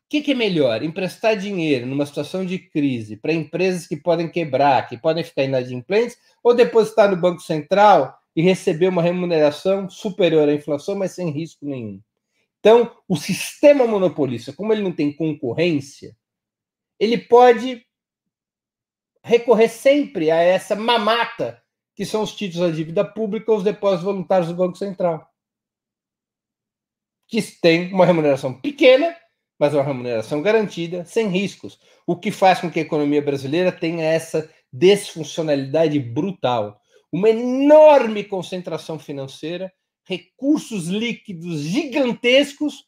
Speaker 2: O que, que é melhor? Emprestar dinheiro numa situação de crise para empresas que podem quebrar, que podem ficar inadimplentes, ou depositar no Banco Central e receber uma remuneração superior à inflação, mas sem risco nenhum? Então, o sistema monopolista, como ele não tem concorrência, ele pode recorrer sempre a essa mamata que são os títulos da dívida pública ou os depósitos voluntários do Banco Central que tem uma remuneração pequena, mas uma remuneração garantida, sem riscos, o que faz com que a economia brasileira tenha essa desfuncionalidade brutal, uma enorme concentração financeira, recursos líquidos gigantescos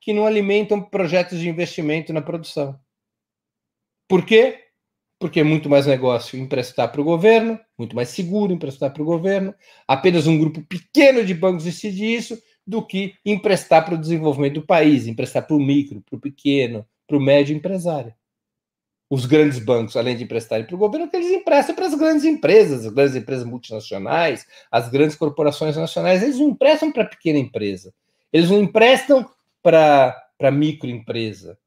Speaker 2: que não alimentam projetos de investimento na produção. Por quê? Porque é muito mais negócio emprestar para o governo, muito mais seguro emprestar para o governo. Apenas um grupo pequeno de bancos decide isso do que emprestar para o desenvolvimento do país, emprestar para o micro, para o pequeno, para o médio empresário. Os grandes bancos, além de emprestarem para o governo, eles emprestam para as grandes empresas, as grandes empresas multinacionais, as grandes corporações nacionais, eles não emprestam para a pequena empresa, eles não emprestam para a microempresa.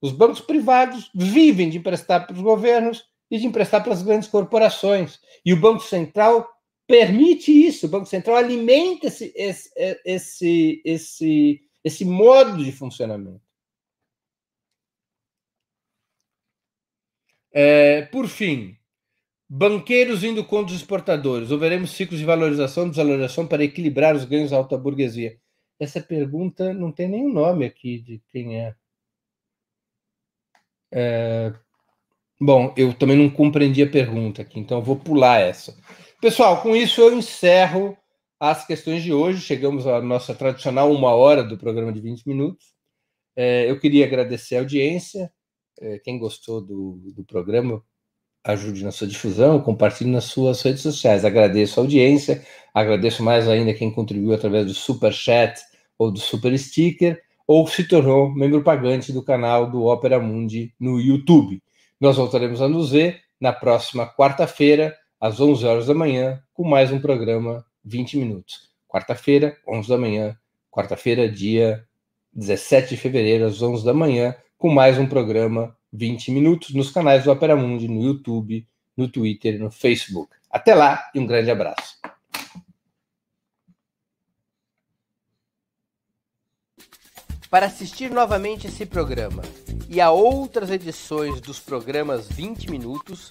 Speaker 2: Os bancos privados vivem de emprestar para os governos e de emprestar para as grandes corporações. E o Banco Central permite isso. O Banco Central alimenta esse, esse, esse, esse, esse modo de funcionamento. É, por fim, banqueiros indo contra os exportadores. Ouveremos ciclos de valorização e desvalorização para equilibrar os ganhos da alta burguesia. Essa pergunta não tem nenhum nome aqui de quem é. é. Bom, eu também não compreendi a pergunta aqui, então eu vou pular essa. Pessoal, com isso eu encerro as questões de hoje. Chegamos à nossa tradicional uma hora do programa de 20 minutos. É, eu queria agradecer a audiência. É, quem gostou do, do programa, ajude na sua difusão, compartilhe nas suas redes sociais. Agradeço a audiência, agradeço mais ainda quem contribuiu através do Super Chat ou do Super Sticker, ou se tornou membro pagante do canal do Opera Mundi no YouTube. Nós voltaremos a nos ver na próxima quarta-feira às 11 horas da manhã, com mais um programa 20 minutos. Quarta-feira, 11 da manhã, quarta-feira, dia 17 de fevereiro, às 11 da manhã, com mais um programa 20 minutos nos canais do Opera Mundi, no YouTube, no Twitter no Facebook. Até lá e um grande abraço. Para assistir novamente esse programa e a outras edições dos programas 20 minutos,